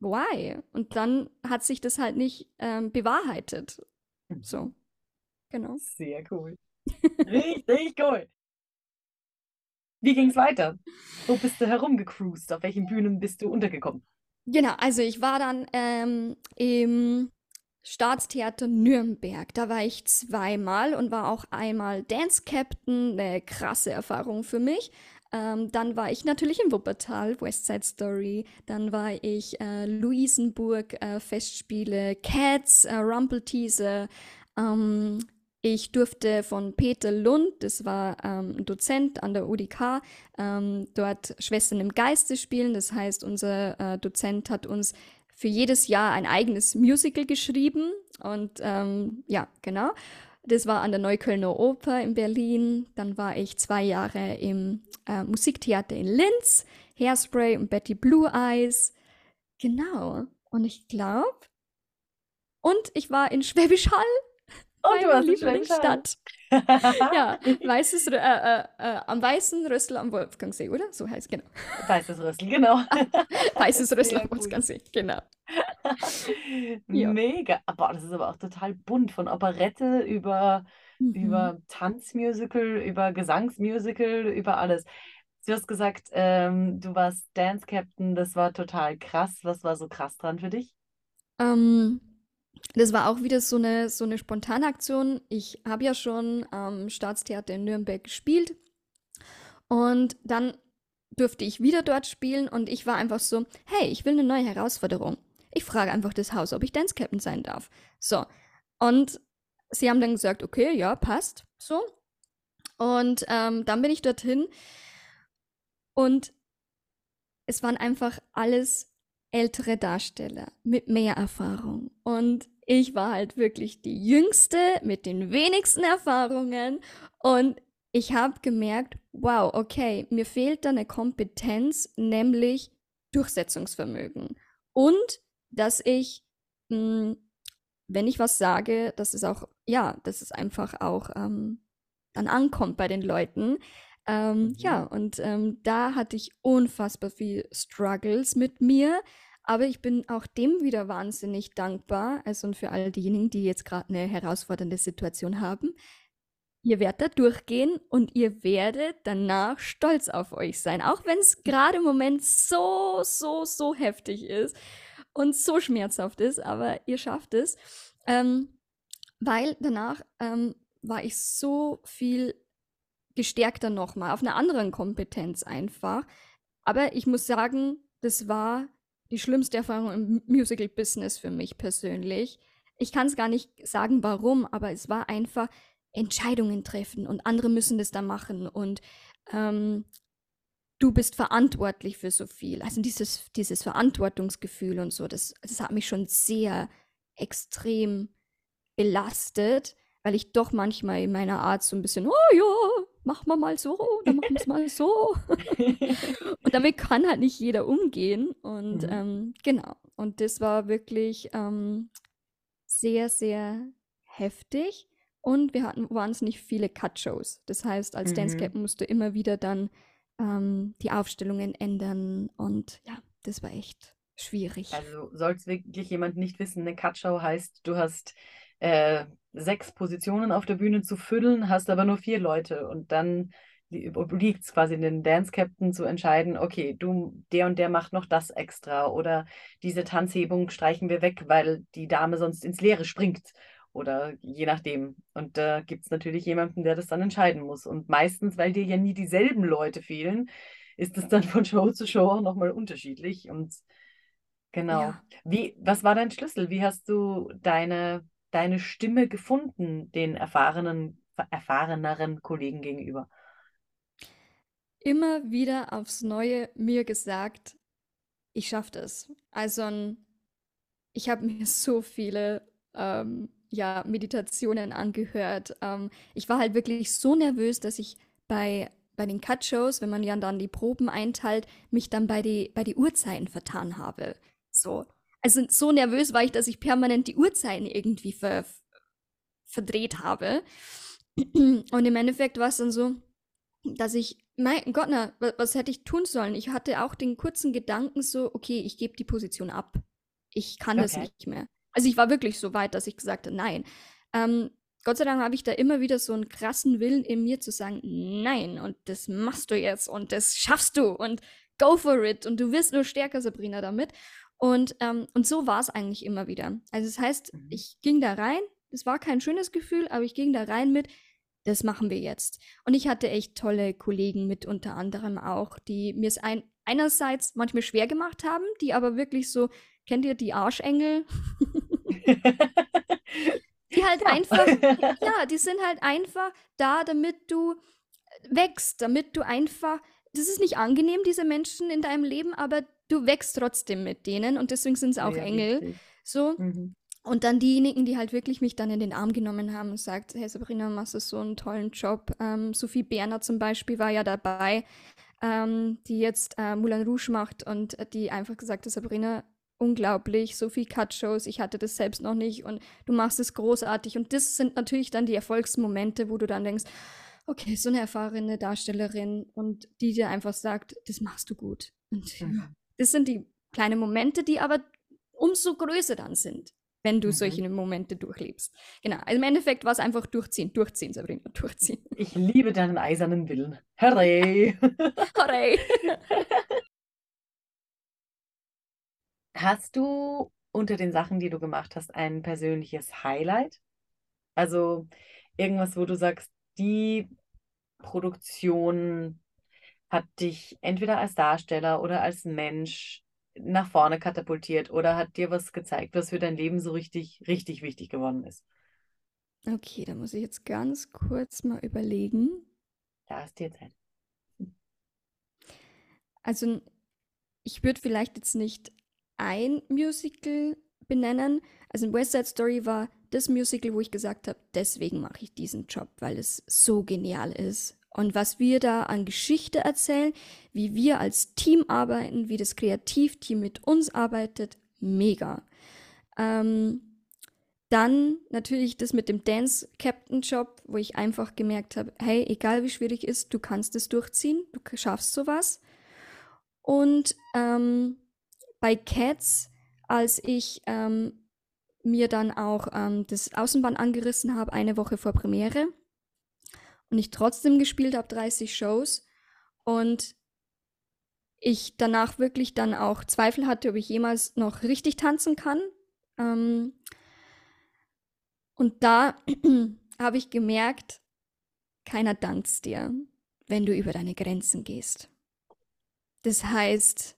B: Why? Und dann hat sich das halt nicht ähm, bewahrheitet. Mhm. So, genau.
C: Sehr cool. Richtig cool. Wie ging es weiter? Wo bist du herumgecruised? Auf welchen Bühnen bist du untergekommen?
B: Genau, also ich war dann ähm, im Staatstheater Nürnberg. Da war ich zweimal und war auch einmal Dance Captain, eine krasse Erfahrung für mich. Ähm, dann war ich natürlich in Wuppertal, West Side Story. Dann war ich äh, Luisenburg, äh, Festspiele, Cats, äh, Rumpelteaser, ähm, ich durfte von Peter Lund, das war ähm, ein Dozent an der UDK, ähm, dort Schwestern im Geiste spielen. Das heißt, unser äh, Dozent hat uns für jedes Jahr ein eigenes Musical geschrieben. Und ähm, ja, genau. Das war an der Neuköllner Oper in Berlin. Dann war ich zwei Jahre im äh, Musiktheater in Linz, Hairspray und Betty Blue Eyes. Genau. Und ich glaube, und ich war in Schwäbisch Hall,
C: Und du in Schwäbisch Hall.
B: Lieblingsstadt. Ja, weißes, äh, äh, äh, am Weißen Rössel am Wolfgangsee, oder? So heißt genau.
C: Weißes Rüssel, genau.
B: Weißes Rössel
C: Sehr
B: am. Wolfgangsee, genau. Ja.
C: Mega. Aber das ist aber auch total bunt, von Operette über,
B: Mhm.
C: über Tanzmusical, über Gesangsmusical, über alles. Du hast gesagt, ähm, du warst Dance Captain, das war total krass. Was war so krass dran für dich?
B: Ähm, das war auch wieder so eine, so eine spontane Aktion. Ich habe ja schon am Staatstheater in Nürnberg gespielt und dann durfte ich wieder dort spielen und ich war einfach so, hey, ich will eine neue Herausforderung. Ich frage einfach das Haus, ob ich Dance Captain sein darf. So. Und sie haben dann gesagt, okay, ja, passt. So. Und ähm, dann bin ich dorthin und es waren einfach alles ältere Darsteller mit mehr Erfahrung. Und ich war halt wirklich die Jüngste mit den wenigsten Erfahrungen. Und ich habe gemerkt, wow, okay, mir fehlt da eine Kompetenz, nämlich Durchsetzungsvermögen. Und dass ich, mh, wenn ich was sage, dass es auch, ja, dass es einfach auch ähm, dann ankommt bei den Leuten. Ähm, ja, und ähm, da hatte ich unfassbar viel Struggles mit mir, aber ich bin auch dem wieder wahnsinnig dankbar. Also und für all diejenigen, die jetzt gerade eine herausfordernde Situation haben, ihr werdet da durchgehen und ihr werdet danach stolz auf euch sein, auch wenn es gerade im Moment so, so, so heftig ist und so schmerzhaft ist, aber ihr schafft es, ähm, weil danach ähm, war ich so viel gestärkter nochmal, auf einer anderen Kompetenz einfach. Aber ich muss sagen, das war die schlimmste Erfahrung im Musical-Business für mich persönlich. Ich kann es gar nicht sagen, warum, aber es war einfach Entscheidungen treffen und andere müssen das da machen und ähm, du bist verantwortlich für so viel. Also dieses, dieses Verantwortungsgefühl und so, das, das hat mich schon sehr extrem belastet, weil ich doch manchmal in meiner Art so ein bisschen, oh ja, machen wir mal so, dann machen wir es mal so. und damit kann halt nicht jeder umgehen. Und
C: Mhm.
B: ähm, genau. Und das war wirklich ähm, sehr, sehr heftig. Und wir hatten wahnsinnig viele Cut-Shows. Das heißt, als Dance
C: Mhm.
B: Captain musst du immer wieder dann ähm, die Aufstellungen ändern. Und ja, das war echt schwierig.
C: Also soll es wirklich jemand nicht wissen, eine Cutshow heißt, du hast äh, sechs Positionen auf der Bühne zu füllen, hast aber nur vier Leute und dann obliegt es quasi den Dance Captain zu entscheiden, okay, du, der und der macht noch das extra oder diese Tanzhebung streichen wir weg, weil die Dame sonst ins Leere springt oder je nachdem. Und da gibt es natürlich jemanden, der das dann entscheiden muss. Und meistens, weil dir ja nie dieselben Leute fehlen, ist es dann von Show zu Show auch nochmal unterschiedlich und Genau.
B: Ja.
C: Wie, was war dein Schlüssel? Wie hast du deine, deine Stimme gefunden, den erfahrenen, erfahreneren Kollegen gegenüber?
B: immer wieder aufs Neue mir gesagt, ich schaffe das. Also ich habe mir so viele ähm, ja, Meditationen angehört. Ähm, ich war halt wirklich so nervös, dass ich bei, bei den Cut-Shows, wenn man ja dann die Proben einteilt, mich dann bei die, bei die Uhrzeiten vertan habe. So. Also so nervös war ich, dass ich permanent die Uhrzeiten irgendwie ver, verdreht habe. Und im Endeffekt war es dann so, dass ich, mein Gott, na, was, was hätte ich tun sollen? Ich hatte auch den kurzen Gedanken so, okay, ich gebe die Position ab. Ich kann das
C: Okay.
B: nicht mehr. Also ich war wirklich so weit, dass ich gesagt habe, nein. Ähm, Gott sei Dank habe ich da immer wieder so einen krassen Willen in mir zu sagen, nein, und das machst du jetzt und das schaffst du und go for it und du wirst nur stärker, Sabrina, damit. Und, ähm, und so war es eigentlich immer wieder. Also das heißt,
C: Mhm.
B: ich ging da rein, es war kein schönes Gefühl, aber ich ging da rein mit, das machen wir jetzt. Und ich hatte echt tolle Kollegen mit, unter anderem auch, die mir es ein, einerseits manchmal schwer gemacht haben, die aber wirklich so, kennt ihr die Arschengel? Die halt
C: Ja.
B: einfach, ja, die sind halt einfach da, damit du wächst, damit du einfach, das ist nicht angenehm, diese Menschen in deinem Leben, aber du wächst trotzdem mit denen und deswegen sind es auch
C: Ja,
B: Engel.
C: richtig.
B: So.
C: Mhm.
B: Und dann diejenigen, die halt wirklich mich dann in den Arm genommen haben und sagt, hey Sabrina, machst du so einen tollen Job. Ähm, Sophie Berner zum Beispiel war ja dabei, ähm, die jetzt äh, Moulin Rouge macht und die einfach gesagt hat, Sabrina, unglaublich, so viel Cut-Shows, ich hatte das selbst noch nicht und du machst es großartig. Und das sind natürlich dann die Erfolgsmomente, wo du dann denkst, okay, so eine erfahrene Darstellerin und die dir einfach sagt, das machst du gut. Und mhm. Das sind die kleinen Momente, die aber umso größer dann sind, wenn du mhm. solche Momente durchlebst. Genau, also im Endeffekt war es einfach durchziehen, durchziehen, Sabrina, durchziehen.
C: Ich liebe deinen eisernen Willen. Hooray! Hooray! Hast du unter den Sachen, die du gemacht hast, ein persönliches Highlight? Also irgendwas, wo du sagst, die Produktion hat dich entweder als Darsteller oder als Mensch nach vorne katapultiert oder hat dir was gezeigt, was für dein Leben so richtig, richtig wichtig geworden ist?
B: Okay, da muss ich jetzt ganz kurz mal überlegen.
C: Da ist dir Zeit.
B: Also, ich würde vielleicht jetzt nicht ein Musical benennen. Also in West Side Story war das Musical, wo ich gesagt habe, deswegen mache ich diesen Job, weil es so genial ist. Und was wir da an Geschichte erzählen, wie wir als Team arbeiten, wie das Kreativteam mit uns arbeitet, mega. Ähm, dann natürlich das mit dem Dance Captain Job, wo ich einfach gemerkt habe, hey, egal wie schwierig ist, du kannst es durchziehen, du schaffst sowas. Und ähm, bei Cats, als ich ähm, mir dann auch ähm, das Außenband angerissen habe, eine Woche vor Premiere. Und ich trotzdem gespielt habe, 30 Shows. Und ich danach wirklich dann auch Zweifel hatte, ob ich jemals noch richtig tanzen kann. Ähm, und da habe ich gemerkt, keiner dankt dir, wenn du über deine Grenzen gehst. Das heißt,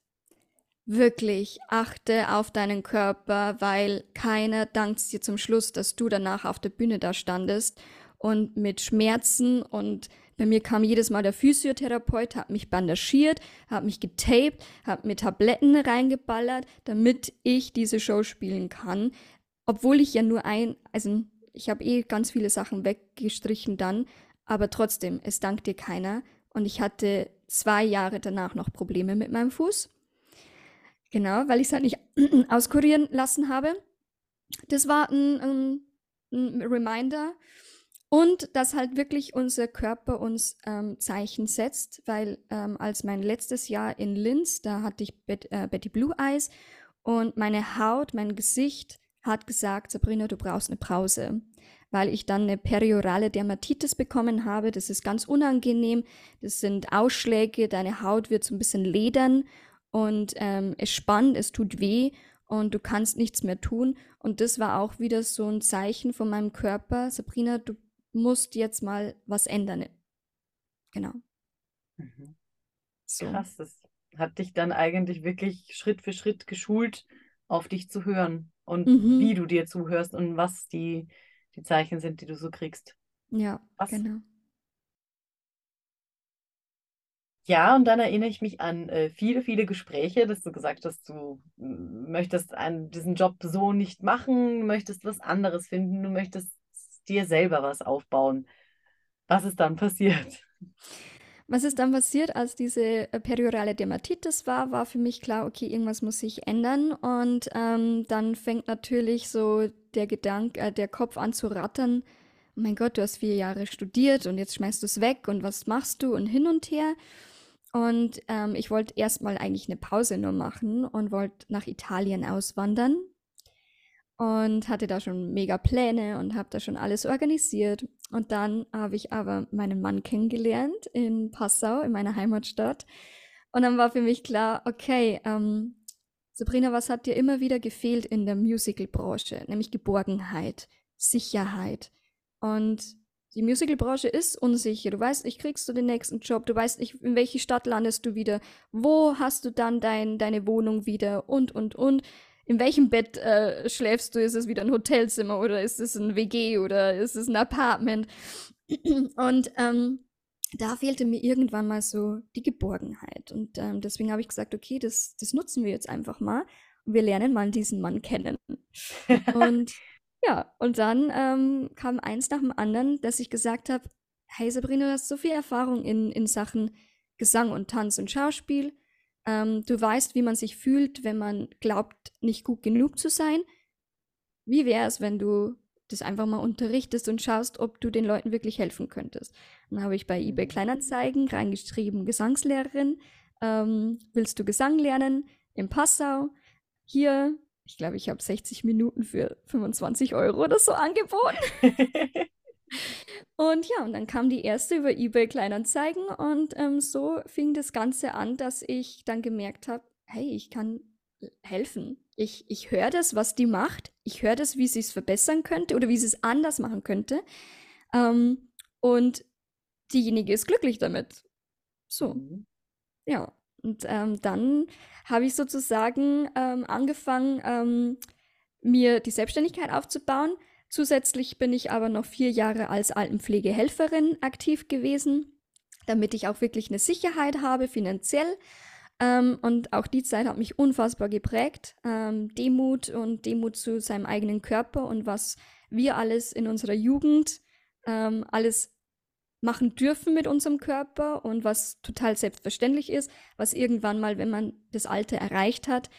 B: wirklich achte auf deinen Körper, weil keiner dankt dir zum Schluss, dass du danach auf der Bühne da standest und mit Schmerzen und bei mir kam jedes Mal der Physiotherapeut, hat mich bandagiert, hat mich getaped, hat mir Tabletten reingeballert, damit ich diese Show spielen kann, obwohl ich ja nur ein, also ich habe eh ganz viele Sachen weggestrichen dann, aber trotzdem, es dankt dir keiner und ich hatte zwei Jahre danach noch Probleme mit meinem Fuß Genau, weil ich es halt nicht auskurieren lassen habe. Das war ein, ein, ein, Reminder. Und dass halt wirklich unser Körper uns ähm, Zeichen setzt, weil ähm, als mein letztes Jahr in Linz, da hatte ich Bet äh, Betty Blue Eyes und meine Haut, mein Gesicht hat gesagt, Sabrina, du brauchst eine Pause, weil ich dann eine periorale Dermatitis bekommen habe. Das ist ganz unangenehm. Das sind Ausschläge, deine Haut wird so ein bisschen ledern und ähm, es spannt, es tut weh und du kannst nichts mehr tun. Und das war auch wieder so ein Zeichen von meinem Körper, Sabrina, du musst jetzt mal was ändern. Genau.
C: Mhm. So. Krass, das hat dich dann eigentlich wirklich Schritt für Schritt geschult, auf dich zu hören und mhm. wie du dir zuhörst und was die, die Zeichen sind, die du so kriegst.
B: Ja, was? genau.
C: Ja, und dann erinnere ich mich an äh, viele, viele Gespräche, dass du gesagt hast, du möchtest einen, diesen Job so nicht machen, möchtest was anderes finden, du möchtest dir selber was aufbauen. Was ist dann passiert?
B: Was ist dann passiert, als diese äh, periorale Dermatitis war, war für mich klar, okay, irgendwas muss sich ändern. Und ähm, dann fängt natürlich so der Gedanke, äh, der Kopf an zu rattern. Oh mein Gott, du hast vier Jahre studiert und jetzt schmeißt du es weg und was machst du und hin und her. Und ähm, ich wollte erstmal eigentlich eine Pause nur machen und wollte nach Italien auswandern. Und hatte da schon mega Pläne und habe da schon alles organisiert. Und dann habe ich aber meinen Mann kennengelernt in Passau, in meiner Heimatstadt. Und dann war für mich klar, okay, ähm, Sabrina, was hat dir immer wieder gefehlt in der Musicalbranche? Nämlich Geborgenheit, Sicherheit. Und die Musicalbranche ist unsicher. Du weißt nicht, kriegst du den nächsten Job, du weißt nicht, in welche Stadt landest du wieder, wo hast du dann dein, deine Wohnung wieder und, und, und. In welchem Bett äh, schläfst du? Ist es wieder ein Hotelzimmer oder ist es ein WG oder ist es ein Apartment? Und ähm, da fehlte mir irgendwann mal so die Geborgenheit. Und ähm, deswegen habe ich gesagt, okay, das, das nutzen wir jetzt einfach mal wir lernen mal diesen Mann kennen. Und ja, und dann ähm, kam eins nach dem anderen, dass ich gesagt habe, hey Sabrina, du hast so viel Erfahrung in, in Sachen Gesang und Tanz und Schauspiel. Ähm, du weißt, wie man sich fühlt, wenn man glaubt, nicht gut genug zu sein. Wie wäre es, wenn du das einfach mal unterrichtest und schaust, ob du den Leuten wirklich helfen könntest? Dann habe ich bei eBay mhm. Kleinanzeigen reingeschrieben, Gesangslehrerin, ähm, willst du Gesang lernen in Passau? Hier, ich glaube, ich habe 60 Minuten für 25 Euro oder so angeboten. und ja, und dann kam die erste über eBay Kleinanzeigen und ähm, so fing das Ganze an, dass ich dann gemerkt habe, hey, ich kann helfen. Ich, ich höre das, was die macht. Ich höre das, wie sie es verbessern könnte oder wie sie es anders machen könnte. Ähm, und diejenige ist glücklich damit. So. Mhm. Ja. Und ähm, dann habe ich sozusagen ähm, angefangen, ähm, mir die Selbstständigkeit aufzubauen. Zusätzlich bin ich aber noch vier Jahre als Altenpflegehelferin aktiv gewesen, damit ich auch wirklich eine Sicherheit habe finanziell. Ähm, und auch die Zeit hat mich unfassbar geprägt. Ähm, Demut und Demut zu seinem eigenen Körper und was wir alles in unserer Jugend ähm, alles machen dürfen mit unserem Körper und was total selbstverständlich ist, was irgendwann mal, wenn man das Alter erreicht hat,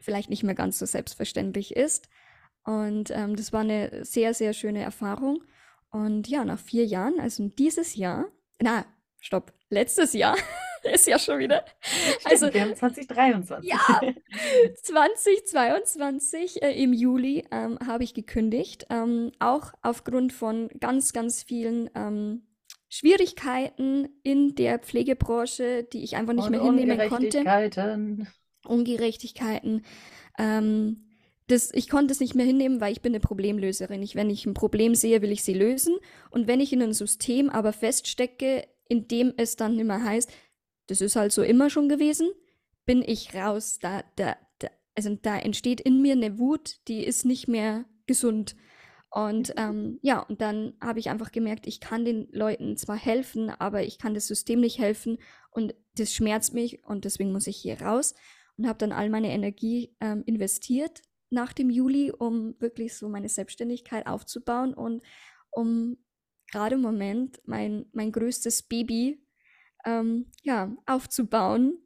B: vielleicht nicht mehr ganz so selbstverständlich ist. Und ähm, das war eine sehr, sehr schöne Erfahrung. Und ja, nach vier Jahren, also dieses Jahr, na, stopp, letztes Jahr, ist ja schon wieder.
C: Stimmt, also, wir haben 2023.
B: Ja, 2022 äh, im Juli ähm, habe ich gekündigt, ähm, auch aufgrund von ganz, ganz vielen ähm, Schwierigkeiten in der Pflegebranche, die ich einfach nicht Und mehr hinnehmen konnte.
C: Ungerechtigkeiten.
B: Ungerechtigkeiten. Das, ich konnte es nicht mehr hinnehmen, weil ich bin eine Problemlöserin. Ich, wenn ich ein Problem sehe, will ich sie lösen. Und wenn ich in einem System aber feststecke, in dem es dann immer heißt, das ist halt so immer schon gewesen, bin ich raus. Da, da, da, also da entsteht in mir eine Wut, die ist nicht mehr gesund. Und ähm, ja, und dann habe ich einfach gemerkt, ich kann den Leuten zwar helfen, aber ich kann das System nicht helfen und das schmerzt mich und deswegen muss ich hier raus und habe dann all meine Energie ähm, investiert nach dem Juli, um wirklich so meine Selbstständigkeit aufzubauen und um gerade im Moment mein, mein größtes Baby ähm, ja, aufzubauen,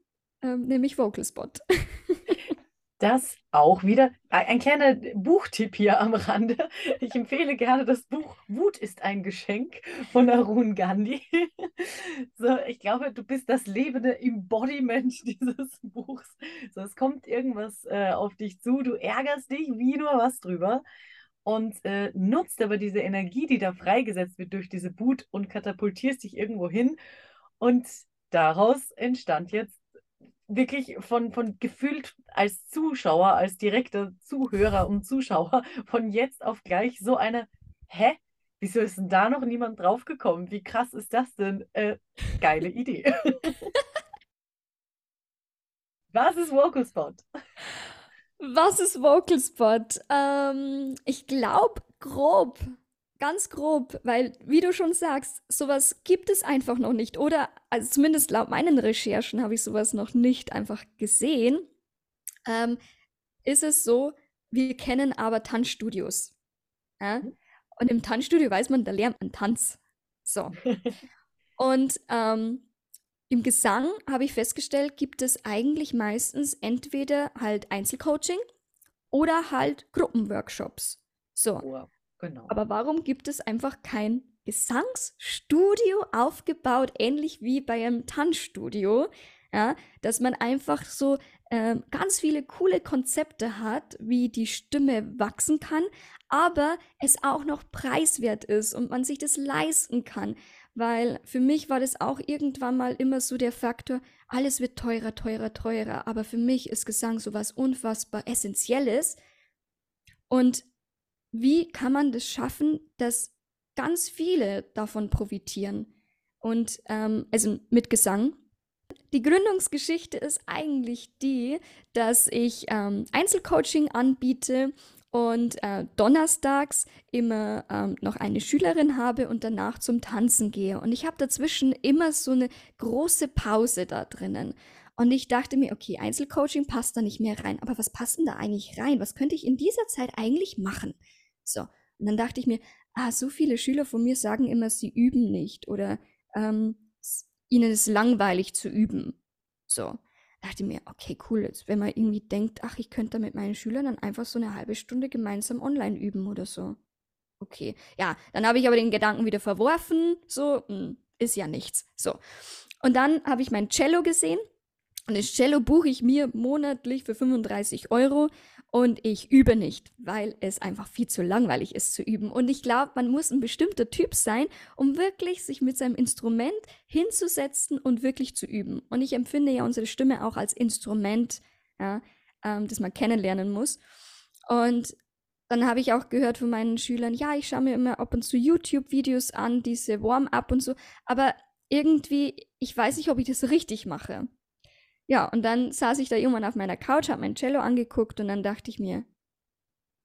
B: ähm, nämlich VocalSpot.
C: Das auch wieder ein kleiner Buchtipp hier am Rande. Ich empfehle gerne das Buch Wut ist ein Geschenk von Arun Gandhi. So, ich glaube, du bist das lebende Embodiment dieses Buchs. So, es kommt irgendwas äh, auf dich zu, du ärgerst dich wie nur was drüber und äh, nutzt aber diese Energie, die da freigesetzt wird durch diese Wut und katapultierst dich irgendwo hin. Und daraus entstand jetzt wirklich von, von gefühlt als Zuschauer, als direkter Zuhörer und Zuschauer von jetzt auf gleich so eine, hä? Wieso ist denn da noch niemand draufgekommen? Wie krass ist das denn? Äh, geile Idee. Was ist Vocal Spot?
B: Was ist Vocal Spot? Ähm, ich glaube, grob Ganz grob, weil, wie du schon sagst, sowas gibt es einfach noch nicht. Oder, also zumindest laut meinen Recherchen habe ich sowas noch nicht einfach gesehen. Ähm, ist es so, wir kennen aber Tanzstudios. Ja? Mhm. Und im Tanzstudio weiß man, da lernt man Tanz. So. Und ähm, im Gesang habe ich festgestellt, gibt es eigentlich meistens entweder halt Einzelcoaching oder halt Gruppenworkshops. So. Wow. Genau. Aber warum gibt es einfach kein Gesangsstudio aufgebaut, ähnlich wie bei einem Tanzstudio, ja, dass man einfach so äh, ganz viele coole Konzepte hat, wie die Stimme wachsen kann, aber es auch noch preiswert ist und man sich das leisten kann. Weil für mich war das auch irgendwann mal immer so der Faktor, alles wird teurer, teurer, teurer. Aber für mich ist Gesang so was unfassbar Essentielles. Und wie kann man das schaffen, dass ganz viele davon profitieren? Und ähm, also mit Gesang. Die Gründungsgeschichte ist eigentlich die, dass ich ähm, Einzelcoaching anbiete und äh, donnerstags immer ähm, noch eine Schülerin habe und danach zum Tanzen gehe. Und ich habe dazwischen immer so eine große Pause da drinnen. Und ich dachte mir, okay, Einzelcoaching passt da nicht mehr rein. Aber was passt denn da eigentlich rein? Was könnte ich in dieser Zeit eigentlich machen? So. Und dann dachte ich mir, ah, so viele Schüler von mir sagen immer, sie üben nicht oder ähm, ihnen ist langweilig zu üben. So. Dachte mir, okay, cool, jetzt, wenn man irgendwie denkt, ach, ich könnte mit meinen Schülern dann einfach so eine halbe Stunde gemeinsam online üben oder so. Okay. Ja, dann habe ich aber den Gedanken wieder verworfen. So, mh, hm, ist ja nichts. So. Und dann habe ich mein Cello gesehen das Cello buche ich mir monatlich für 35 Euro und ich übe nicht, weil es einfach viel zu langweilig ist zu üben. Und ich glaube, man muss ein bestimmter Typ sein, um wirklich sich mit seinem Instrument hinzusetzen und wirklich zu üben. Und ich empfinde ja unsere Stimme auch als Instrument, ja, ähm, das man kennenlernen muss. Und dann habe ich auch gehört von meinen Schülern, ja, ich schaue mir immer ab und zu YouTube-Videos an, diese Warm-up und so, aber irgendwie, ich weiß nicht, ob ich das richtig mache. Ja, und dann saß ich da irgendwann auf meiner Couch, habe mein Cello angeguckt und dann dachte ich mir,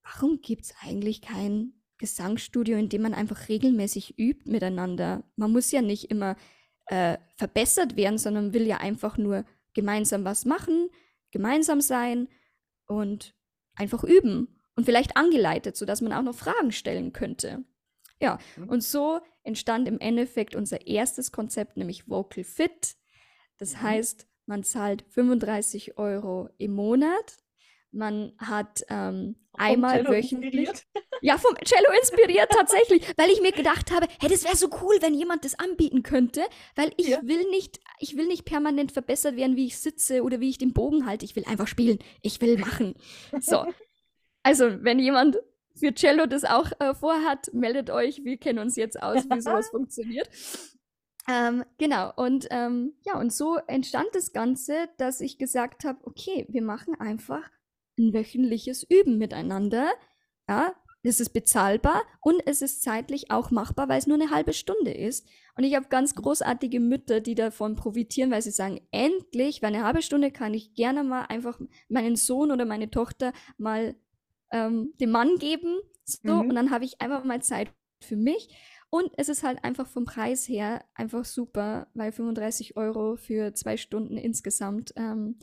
B: warum gibt es eigentlich kein Gesangsstudio, in dem man einfach regelmäßig übt miteinander? Man muss ja nicht immer äh, verbessert werden, sondern will ja einfach nur gemeinsam was machen, gemeinsam sein und einfach üben und vielleicht angeleitet, sodass man auch noch Fragen stellen könnte. Ja, mhm. und so entstand im Endeffekt unser erstes Konzept, nämlich Vocal Fit. Das mhm. heißt, man zahlt 35 Euro im Monat. Man hat ähm, einmal Cello wöchentlich. Inspiriert. Ja, vom Cello inspiriert tatsächlich, weil ich mir gedacht habe, hey, das wäre so cool, wenn jemand das anbieten könnte, weil ich ja. will nicht, ich will nicht permanent verbessert werden, wie ich sitze oder wie ich den Bogen halte. Ich will einfach spielen. Ich will machen. So. Also, wenn jemand für Cello das auch äh, vorhat, meldet euch. Wir kennen uns jetzt aus, wie sowas funktioniert. Ähm, genau, und ähm, ja, und so entstand das Ganze, dass ich gesagt habe, okay, wir machen einfach ein wöchentliches Üben miteinander. Ja, es ist bezahlbar und es ist zeitlich auch machbar, weil es nur eine halbe Stunde ist. Und ich habe ganz großartige Mütter, die davon profitieren, weil sie sagen, endlich, weil eine halbe Stunde kann ich gerne mal einfach meinen Sohn oder meine Tochter mal ähm, dem Mann geben. So, mhm. und dann habe ich einfach mal Zeit für mich. Und es ist halt einfach vom Preis her einfach super, weil 35 Euro für zwei Stunden insgesamt ähm,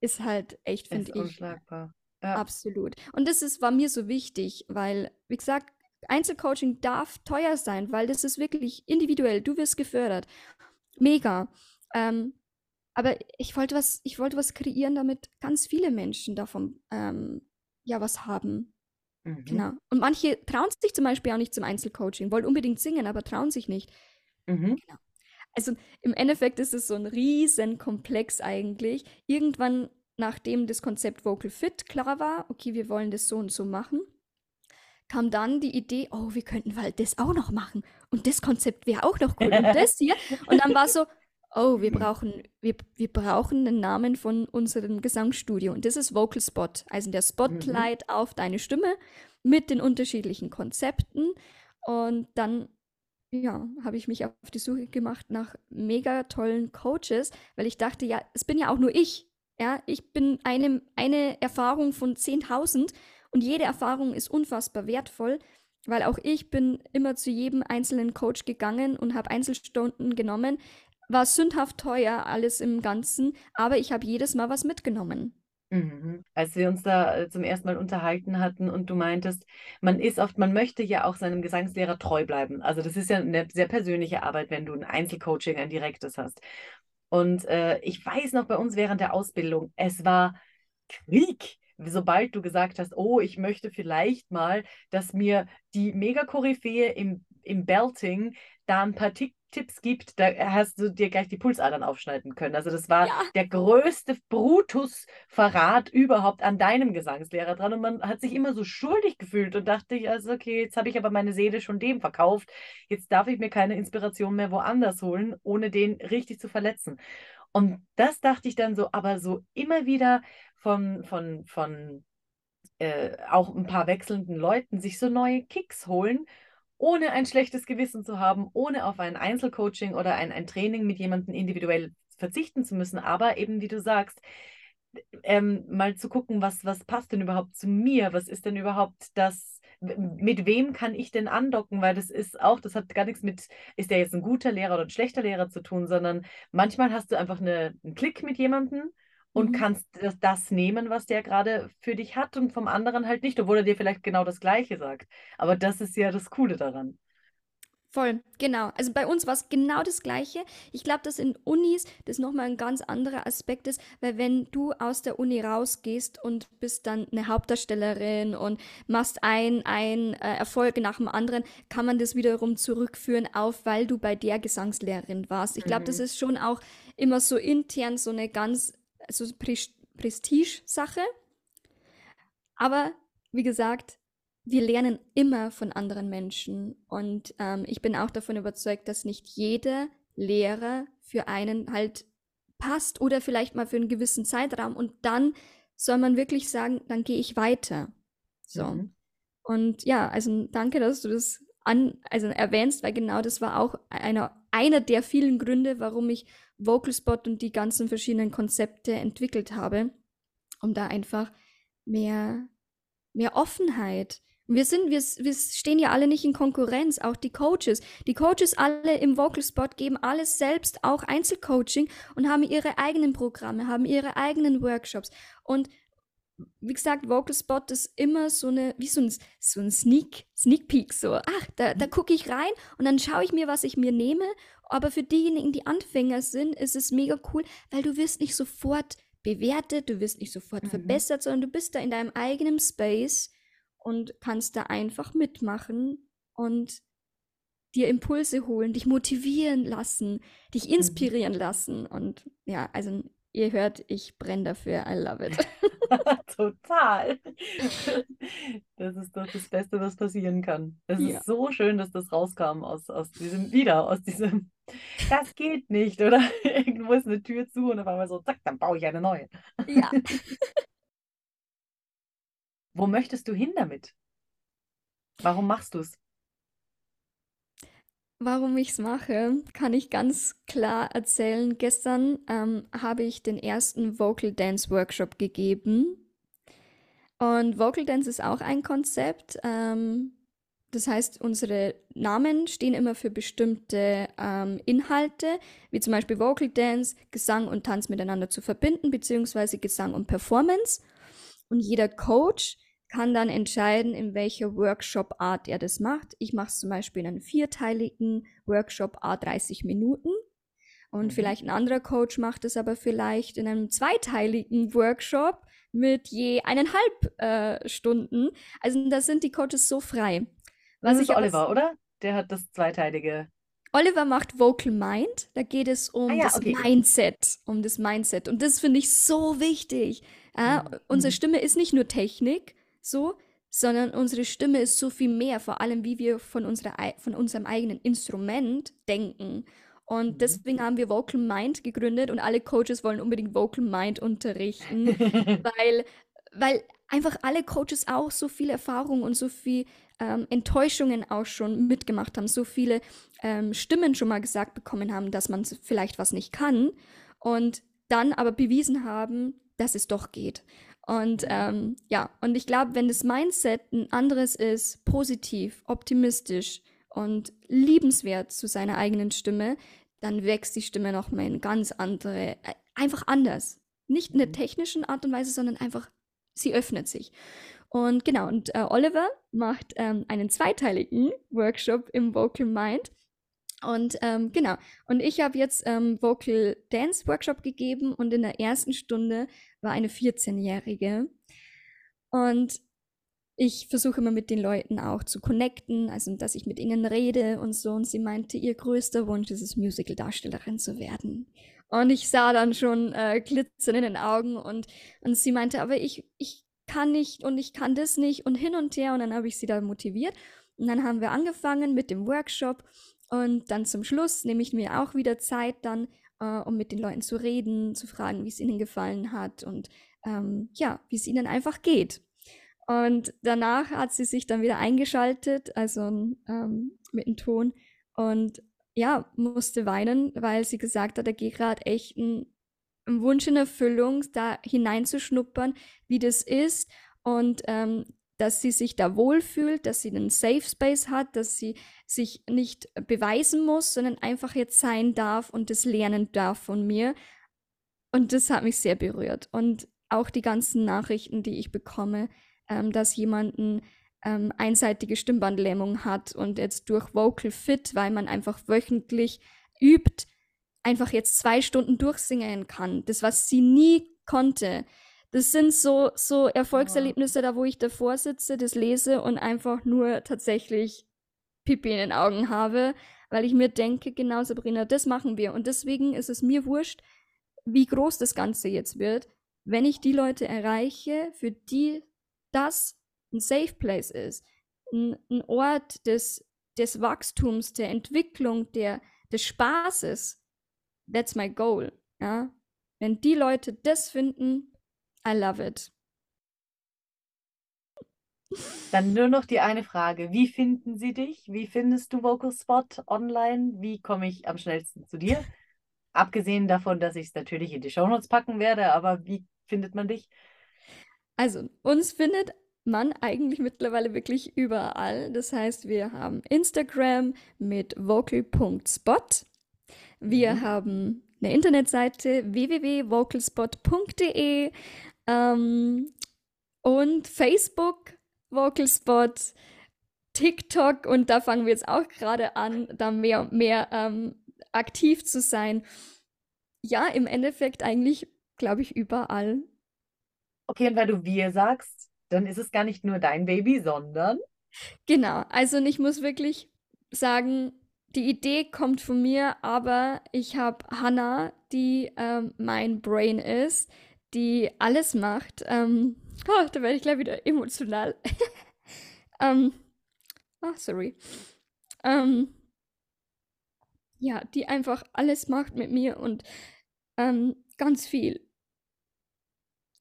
B: ist halt echt, finde ich.
C: Unschlagbar.
B: Ja. Absolut. Und das ist, war mir so wichtig, weil, wie gesagt, Einzelcoaching darf teuer sein, weil das ist wirklich individuell. Du wirst gefördert. Mega. Ähm, aber ich wollte was, ich wollte was kreieren, damit ganz viele Menschen davon ähm, ja was haben. Mhm. Genau. Und manche trauen sich zum Beispiel auch nicht zum Einzelcoaching, wollen unbedingt singen, aber trauen sich nicht. Mhm. Genau. Also im Endeffekt ist es so ein riesen Komplex eigentlich. Irgendwann, nachdem das Konzept Vocal Fit klar war, okay, wir wollen das so und so machen, kam dann die Idee, oh, wir könnten halt das auch noch machen. Und das Konzept wäre auch noch cool. Und das hier. Und dann war so, oh, wir brauchen, wir, wir brauchen den Namen von unserem Gesangsstudio. Und das ist Vocal Spot, also der Spotlight mhm. auf deine Stimme mit den unterschiedlichen Konzepten. Und dann, ja, habe ich mich auf die Suche gemacht nach mega tollen Coaches, weil ich dachte, ja, es bin ja auch nur ich. Ja, ich bin eine, eine Erfahrung von 10.000 und jede Erfahrung ist unfassbar wertvoll, weil auch ich bin immer zu jedem einzelnen Coach gegangen und habe Einzelstunden genommen, war sündhaft teuer, alles im Ganzen, aber ich habe jedes Mal was mitgenommen.
C: Mhm. Als wir uns da äh, zum ersten Mal unterhalten hatten und du meintest, man ist oft, man möchte ja auch seinem Gesangslehrer treu bleiben. Also das ist ja eine sehr persönliche Arbeit, wenn du ein Einzelcoaching, ein direktes hast. Und äh, ich weiß noch bei uns während der Ausbildung, es war Krieg sobald du gesagt hast, oh, ich möchte vielleicht mal, dass mir die Mega-Koryphäe im, im Belting da ein paar Tick Tipps gibt, da hast du dir gleich die Pulsadern aufschneiden können. Also das war ja. der größte Brutus-Verrat überhaupt an deinem Gesangslehrer dran. Und man hat sich immer so schuldig gefühlt und dachte, also okay, jetzt habe ich aber meine Seele schon dem verkauft. Jetzt darf ich mir keine Inspiration mehr woanders holen, ohne den richtig zu verletzen. Und das dachte ich dann so, aber so immer wieder von, von, von äh, auch ein paar wechselnden Leuten sich so neue Kicks holen ohne ein schlechtes Gewissen zu haben, ohne auf ein Einzelcoaching oder ein, ein Training mit jemandem individuell verzichten zu müssen, aber eben, wie du sagst, ähm, mal zu gucken, was, was passt denn überhaupt zu mir, was ist denn überhaupt das, mit wem kann ich denn andocken? Weil das ist auch, das hat gar nichts mit, ist der jetzt ein guter Lehrer oder ein schlechter Lehrer zu tun, sondern manchmal hast du einfach eine, einen Klick mit jemandem und mhm. kannst das, das, nehmen, was der gerade für dich hat und vom anderen halt nicht, obwohl er dir vielleicht genau das Gleiche sagt. Aber das ist ja das Coole daran.
B: Voll, genau. Also bei uns war es genau das Gleiche. Ich glaube, dass in Unis das nochmal ein ganz anderer Aspekt ist, weil wenn du aus der Uni rausgehst und bist dann eine Hauptdarstellerin und machst ein, ein äh, Erfolg nach dem anderen, kann man das wiederum zurückführen auf, weil du bei der Gesangslehrerin warst. Ich glaube, mhm. das ist schon auch immer so intern so eine ganz so Prestige-Sache. Aber wie gesagt, wir lernen immer von anderen Menschen. Und ähm, ich bin auch davon überzeugt, dass nicht jeder Lehrer für einen halt passt oder vielleicht mal für einen gewissen Zeitraum. Und dann soll man wirklich sagen, dann gehe ich weiter. So. Mhm. Und ja, also danke, dass du das an, also erwähnst, weil genau das war auch einer, einer der vielen Gründe, warum ich VocalSpot und die ganzen verschiedenen Konzepte entwickelt habe, um da einfach mehr, mehr Offenheit, wir sind, wir, wir stehen ja alle nicht in Konkurrenz, auch die Coaches. Die Coaches alle im Vocal Spot geben alles selbst auch Einzelcoaching und haben ihre eigenen Programme, haben ihre eigenen Workshops. Und wie gesagt, Vocal Spot ist immer so eine, wie so ein, so ein Sneak, Sneak Peek, so, ach, da, da mhm. gucke ich rein und dann schaue ich mir, was ich mir nehme. Aber für diejenigen, die Anfänger sind, ist es mega cool, weil du wirst nicht sofort bewertet, du wirst nicht sofort mhm. verbessert, sondern du bist da in deinem eigenen Space und kannst da einfach mitmachen und dir Impulse holen, dich motivieren lassen, dich mhm. inspirieren mhm. lassen. Und ja, also ihr hört, ich brenne dafür. I love it.
C: Total. Das ist doch das Beste, was passieren kann. Es ja. ist so schön, dass das rauskam aus, aus diesem, wieder aus diesem, das geht nicht, oder? Irgendwo ist eine Tür zu und auf einmal so, zack, dann baue ich eine neue.
B: Ja.
C: Wo möchtest du hin damit? Warum machst du es?
B: Warum ich es mache, kann ich ganz klar erzählen. Gestern ähm, habe ich den ersten Vocal Dance Workshop gegeben. Und Vocal Dance ist auch ein Konzept. Ähm, das heißt, unsere Namen stehen immer für bestimmte ähm, Inhalte, wie zum Beispiel Vocal Dance, Gesang und Tanz miteinander zu verbinden, beziehungsweise Gesang und Performance. Und jeder Coach kann dann entscheiden, in welcher Workshop-Art er das macht. Ich mache es zum Beispiel in einem vierteiligen Workshop A 30 Minuten. Und mhm. vielleicht ein anderer Coach macht es aber vielleicht in einem zweiteiligen Workshop mit je eineinhalb äh, Stunden. Also da sind die Coaches so frei.
C: Was das ist Oliver, oder? Der hat das zweiteilige.
B: Oliver macht Vocal Mind. Da geht es um ah, ja, das okay. Mindset, um das Mindset. Und das finde ich so wichtig. Ja, mhm. Unsere Stimme ist nicht nur Technik, so, sondern unsere Stimme ist so viel mehr, vor allem wie wir von, unserer, von unserem eigenen Instrument denken. Und mhm. deswegen haben wir Vocal Mind gegründet und alle Coaches wollen unbedingt Vocal Mind unterrichten, weil, weil einfach alle Coaches auch so viel Erfahrung und so viel ähm, Enttäuschungen auch schon mitgemacht haben, so viele ähm, Stimmen schon mal gesagt bekommen haben, dass man vielleicht was nicht kann und dann aber bewiesen haben, dass es doch geht. Und ähm, ja, und ich glaube, wenn das Mindset ein anderes ist, positiv, optimistisch und liebenswert zu seiner eigenen Stimme, dann wächst die Stimme nochmal in ganz andere, äh, einfach anders. Nicht in der mhm. technischen Art und Weise, sondern einfach, sie öffnet sich. Und genau, und äh, Oliver macht ähm, einen zweiteiligen Workshop im Vocal Mind. Und ähm, genau, und ich habe jetzt ähm, Vocal Dance Workshop gegeben und in der ersten Stunde war eine 14-Jährige. Und ich versuche immer mit den Leuten auch zu connecten, also dass ich mit ihnen rede und so. Und sie meinte, ihr größter Wunsch ist es, Musical-Darstellerin zu werden. Und ich sah dann schon äh, Glitzern in den Augen und, und sie meinte, aber ich, ich kann nicht und ich kann das nicht und hin und her. Und dann habe ich sie da motiviert. Und dann haben wir angefangen mit dem Workshop und dann zum Schluss nehme ich mir auch wieder Zeit dann, äh, um mit den Leuten zu reden, zu fragen, wie es ihnen gefallen hat und ähm, ja, wie es ihnen einfach geht. Und danach hat sie sich dann wieder eingeschaltet, also ähm, mit dem Ton und ja, musste weinen, weil sie gesagt hat, er geht gerade echt ein, ein, Wunsch in Erfüllung, da hineinzuschnuppern, wie das ist und ähm, dass sie sich da wohlfühlt, dass sie einen Safe Space hat, dass sie sich nicht beweisen muss, sondern einfach jetzt sein darf und das lernen darf von mir. Und das hat mich sehr berührt. Und auch die ganzen Nachrichten, die ich bekomme, ähm, dass jemanden ähm, einseitige Stimmbandlähmung hat und jetzt durch Vocal Fit, weil man einfach wöchentlich übt, einfach jetzt zwei Stunden durchsingen kann. Das, was sie nie konnte. Das sind so, so Erfolgserlebnisse, da wo ich davor sitze, das lese und einfach nur tatsächlich Pipi in den Augen habe, weil ich mir denke, genau Sabrina, das machen wir. Und deswegen ist es mir wurscht, wie groß das Ganze jetzt wird, wenn ich die Leute erreiche, für die das ein Safe Place ist, ein, ein Ort des, des Wachstums, der Entwicklung, der, des Spaßes. That's my goal. Ja? Wenn die Leute das finden, I love it.
C: Dann nur noch die eine Frage. Wie finden sie dich? Wie findest du Vocal Spot online? Wie komme ich am schnellsten zu dir? Abgesehen davon, dass ich es natürlich in die Shownotes packen werde, aber wie findet man dich?
B: Also, uns findet man eigentlich mittlerweile wirklich überall. Das heißt, wir haben Instagram mit vocal.spot. Wir mhm. haben eine Internetseite www.vocalspot.de ähm, und Facebook Vocalspot, TikTok und da fangen wir jetzt auch gerade an, da mehr und mehr ähm, aktiv zu sein. Ja, im Endeffekt eigentlich, glaube ich, überall.
C: Okay, und weil du wir sagst, dann ist es gar nicht nur dein Baby, sondern.
B: Genau, also ich muss wirklich sagen, die Idee kommt von mir, aber ich habe Hannah, die ähm, mein Brain ist, die alles macht. Ähm, oh, da werde ich gleich wieder emotional. ähm, oh, sorry. Ähm, ja, die einfach alles macht mit mir und ähm, ganz viel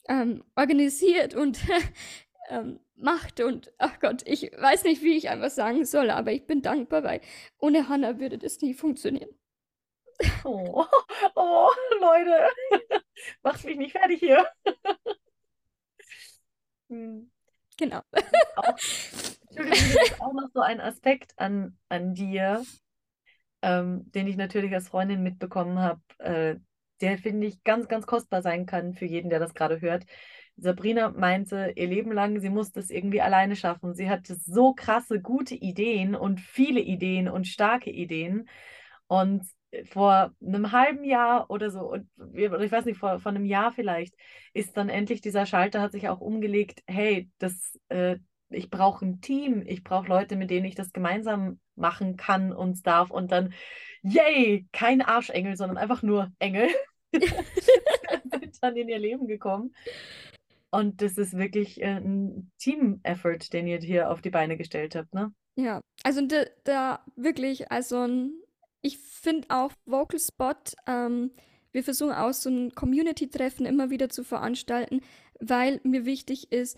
B: ähm, organisiert und ähm, macht und ach Gott, ich weiß nicht, wie ich einfach sagen soll, aber ich bin dankbar, weil ohne Hannah würde das nie funktionieren.
C: Oh, oh Leute, macht mich nicht fertig hier.
B: hm. Genau.
C: Auch, Entschuldigung, das ist auch noch so ein Aspekt an, an dir, ähm, den ich natürlich als Freundin mitbekommen habe, äh, der, finde ich, ganz, ganz kostbar sein kann für jeden, der das gerade hört. Sabrina meinte ihr Leben lang, sie muss das irgendwie alleine schaffen. Sie hatte so krasse, gute Ideen und viele Ideen und starke Ideen. Und vor einem halben Jahr oder so, und ich weiß nicht, vor, vor einem Jahr vielleicht, ist dann endlich dieser Schalter, hat sich auch umgelegt, hey, das, äh, ich brauche ein Team, ich brauche Leute, mit denen ich das gemeinsam machen kann und darf. Und dann, yay, kein Arschengel, sondern einfach nur Engel sind dann in ihr Leben gekommen. Und das ist wirklich äh, ein Team-Effort, den ihr hier auf die Beine gestellt habt, ne?
B: Ja, also da, da wirklich, also ich finde auch Vocal Spot, ähm, wir versuchen auch so ein Community-Treffen immer wieder zu veranstalten, weil mir wichtig ist,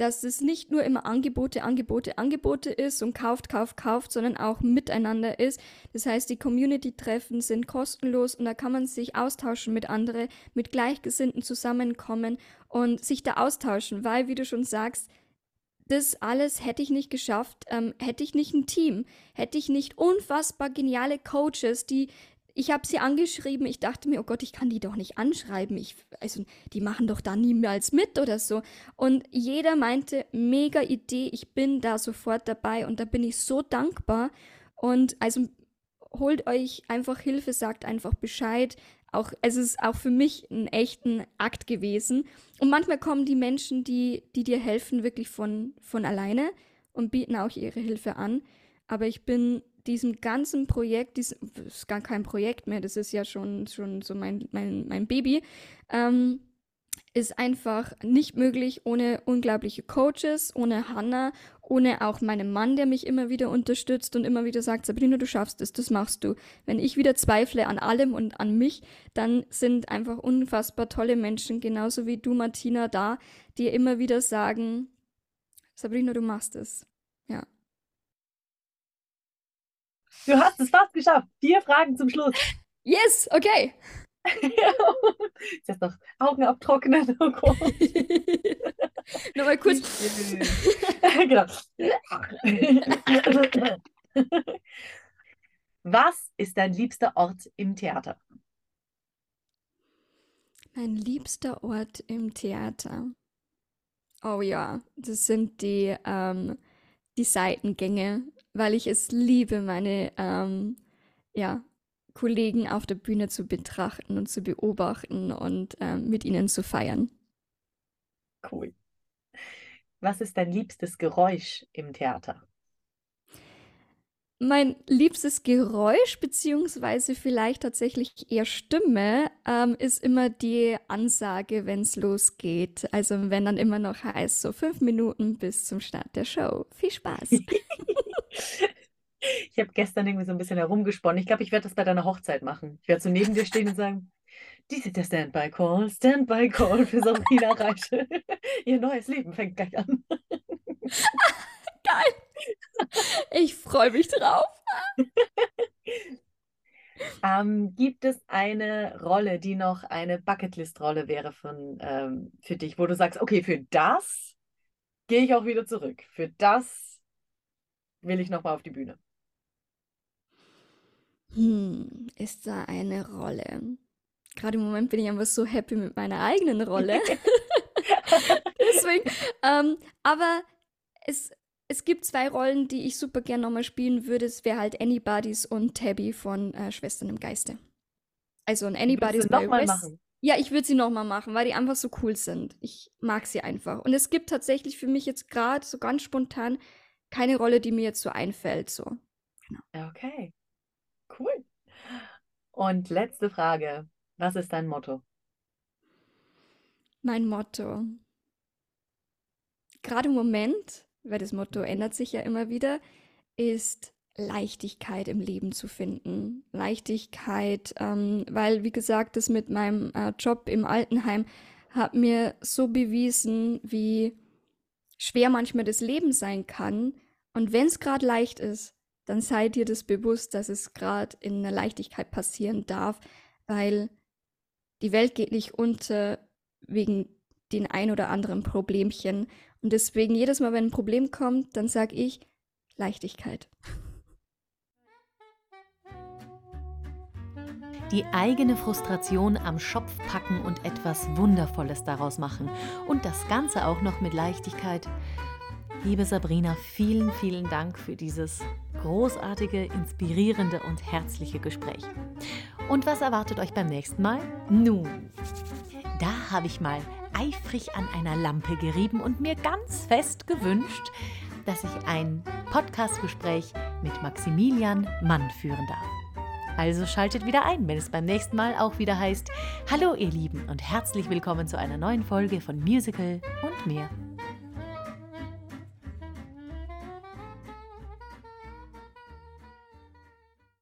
B: dass es nicht nur immer Angebote, Angebote, Angebote ist und kauft, kauft, kauft, sondern auch miteinander ist. Das heißt, die Community-Treffen sind kostenlos und da kann man sich austauschen mit anderen, mit Gleichgesinnten zusammenkommen und sich da austauschen, weil, wie du schon sagst, das alles hätte ich nicht geschafft, ähm, hätte ich nicht ein Team, hätte ich nicht unfassbar geniale Coaches, die ich habe sie angeschrieben. Ich dachte mir, oh Gott, ich kann die doch nicht anschreiben. Ich, also, die machen doch da niemals mit oder so. Und jeder meinte, mega Idee, ich bin da sofort dabei und da bin ich so dankbar. Und also holt euch einfach Hilfe, sagt einfach Bescheid. Auch, es ist auch für mich ein echten Akt gewesen. Und manchmal kommen die Menschen, die, die dir helfen, wirklich von, von alleine und bieten auch ihre Hilfe an. Aber ich bin diesem ganzen Projekt, das ist gar kein Projekt mehr, das ist ja schon, schon so mein, mein, mein Baby, ähm, ist einfach nicht möglich ohne unglaubliche Coaches, ohne Hannah, ohne auch meinen Mann, der mich immer wieder unterstützt und immer wieder sagt, Sabrina, du schaffst es, das machst du. Wenn ich wieder zweifle an allem und an mich, dann sind einfach unfassbar tolle Menschen, genauso wie du, Martina, da, die immer wieder sagen, Sabrina, du machst es. Ja.
C: Du hast es fast geschafft. Vier Fragen zum Schluss.
B: Yes, okay.
C: Jetzt noch Augen abtrocknen. Oh
B: Nochmal kurz.
C: genau. Was ist dein liebster Ort im Theater?
B: Mein liebster Ort im Theater. Oh ja, das sind die, ähm, die Seitengänge, weil ich es liebe, meine ähm, ja, Kollegen auf der Bühne zu betrachten und zu beobachten und ähm, mit ihnen zu feiern.
C: Cool. Was ist dein liebstes Geräusch im Theater?
B: Mein liebstes Geräusch, beziehungsweise vielleicht tatsächlich eher Stimme, ähm, ist immer die Ansage, wenn es losgeht. Also wenn dann immer noch heißt, so fünf Minuten bis zum Start der Show. Viel Spaß.
C: Ich habe gestern irgendwie so ein bisschen herumgesponnen. Ich glaube, ich werde das bei deiner Hochzeit machen. Ich werde so neben dir stehen und sagen, dies ist der Standby-Call, Standby-Call für Sabrina Reiche. Ihr neues Leben fängt gleich an.
B: Geil. Ich freue mich drauf.
C: Ähm, gibt es eine Rolle, die noch eine Bucketlist-Rolle wäre von, ähm, für dich, wo du sagst, okay, für das gehe ich auch wieder zurück. Für das will ich nochmal auf die Bühne.
B: Hm, ist da eine Rolle? Gerade im Moment bin ich einfach so happy mit meiner eigenen Rolle. Deswegen, ähm, aber es, es gibt zwei Rollen, die ich super gerne nochmal spielen würde. Es wäre halt Anybody's und Tabby von äh, Schwestern im Geiste. Also ein Anybody's bei West.
C: machen.
B: Ja, ich würde sie nochmal machen, weil die einfach so cool sind. Ich mag sie einfach. Und es gibt tatsächlich für mich jetzt gerade so ganz spontan keine Rolle, die mir jetzt so einfällt. So.
C: Okay, cool. Und letzte Frage. Was ist dein Motto?
B: Mein Motto. Gerade im Moment, weil das Motto ändert sich ja immer wieder, ist Leichtigkeit im Leben zu finden. Leichtigkeit, ähm, weil, wie gesagt, das mit meinem äh, Job im Altenheim hat mir so bewiesen, wie schwer manchmal das Leben sein kann. Und wenn es gerade leicht ist, dann seid ihr das bewusst, dass es gerade in einer Leichtigkeit passieren darf, weil die Welt geht nicht unter wegen den ein oder anderen Problemchen. Und deswegen jedes Mal, wenn ein Problem kommt, dann sage ich Leichtigkeit.
A: Die eigene Frustration am Schopf packen und etwas Wundervolles daraus machen. Und das Ganze auch noch mit Leichtigkeit. Liebe Sabrina, vielen, vielen Dank für dieses großartige, inspirierende und herzliche Gespräch. Und was erwartet euch beim nächsten Mal? Nun, da habe ich mal eifrig an einer Lampe gerieben und mir ganz fest gewünscht, dass ich ein Podcastgespräch mit Maximilian Mann führen darf. Also schaltet wieder ein, wenn es beim nächsten Mal auch wieder heißt, Hallo ihr Lieben und herzlich willkommen zu einer neuen Folge von Musical und mehr.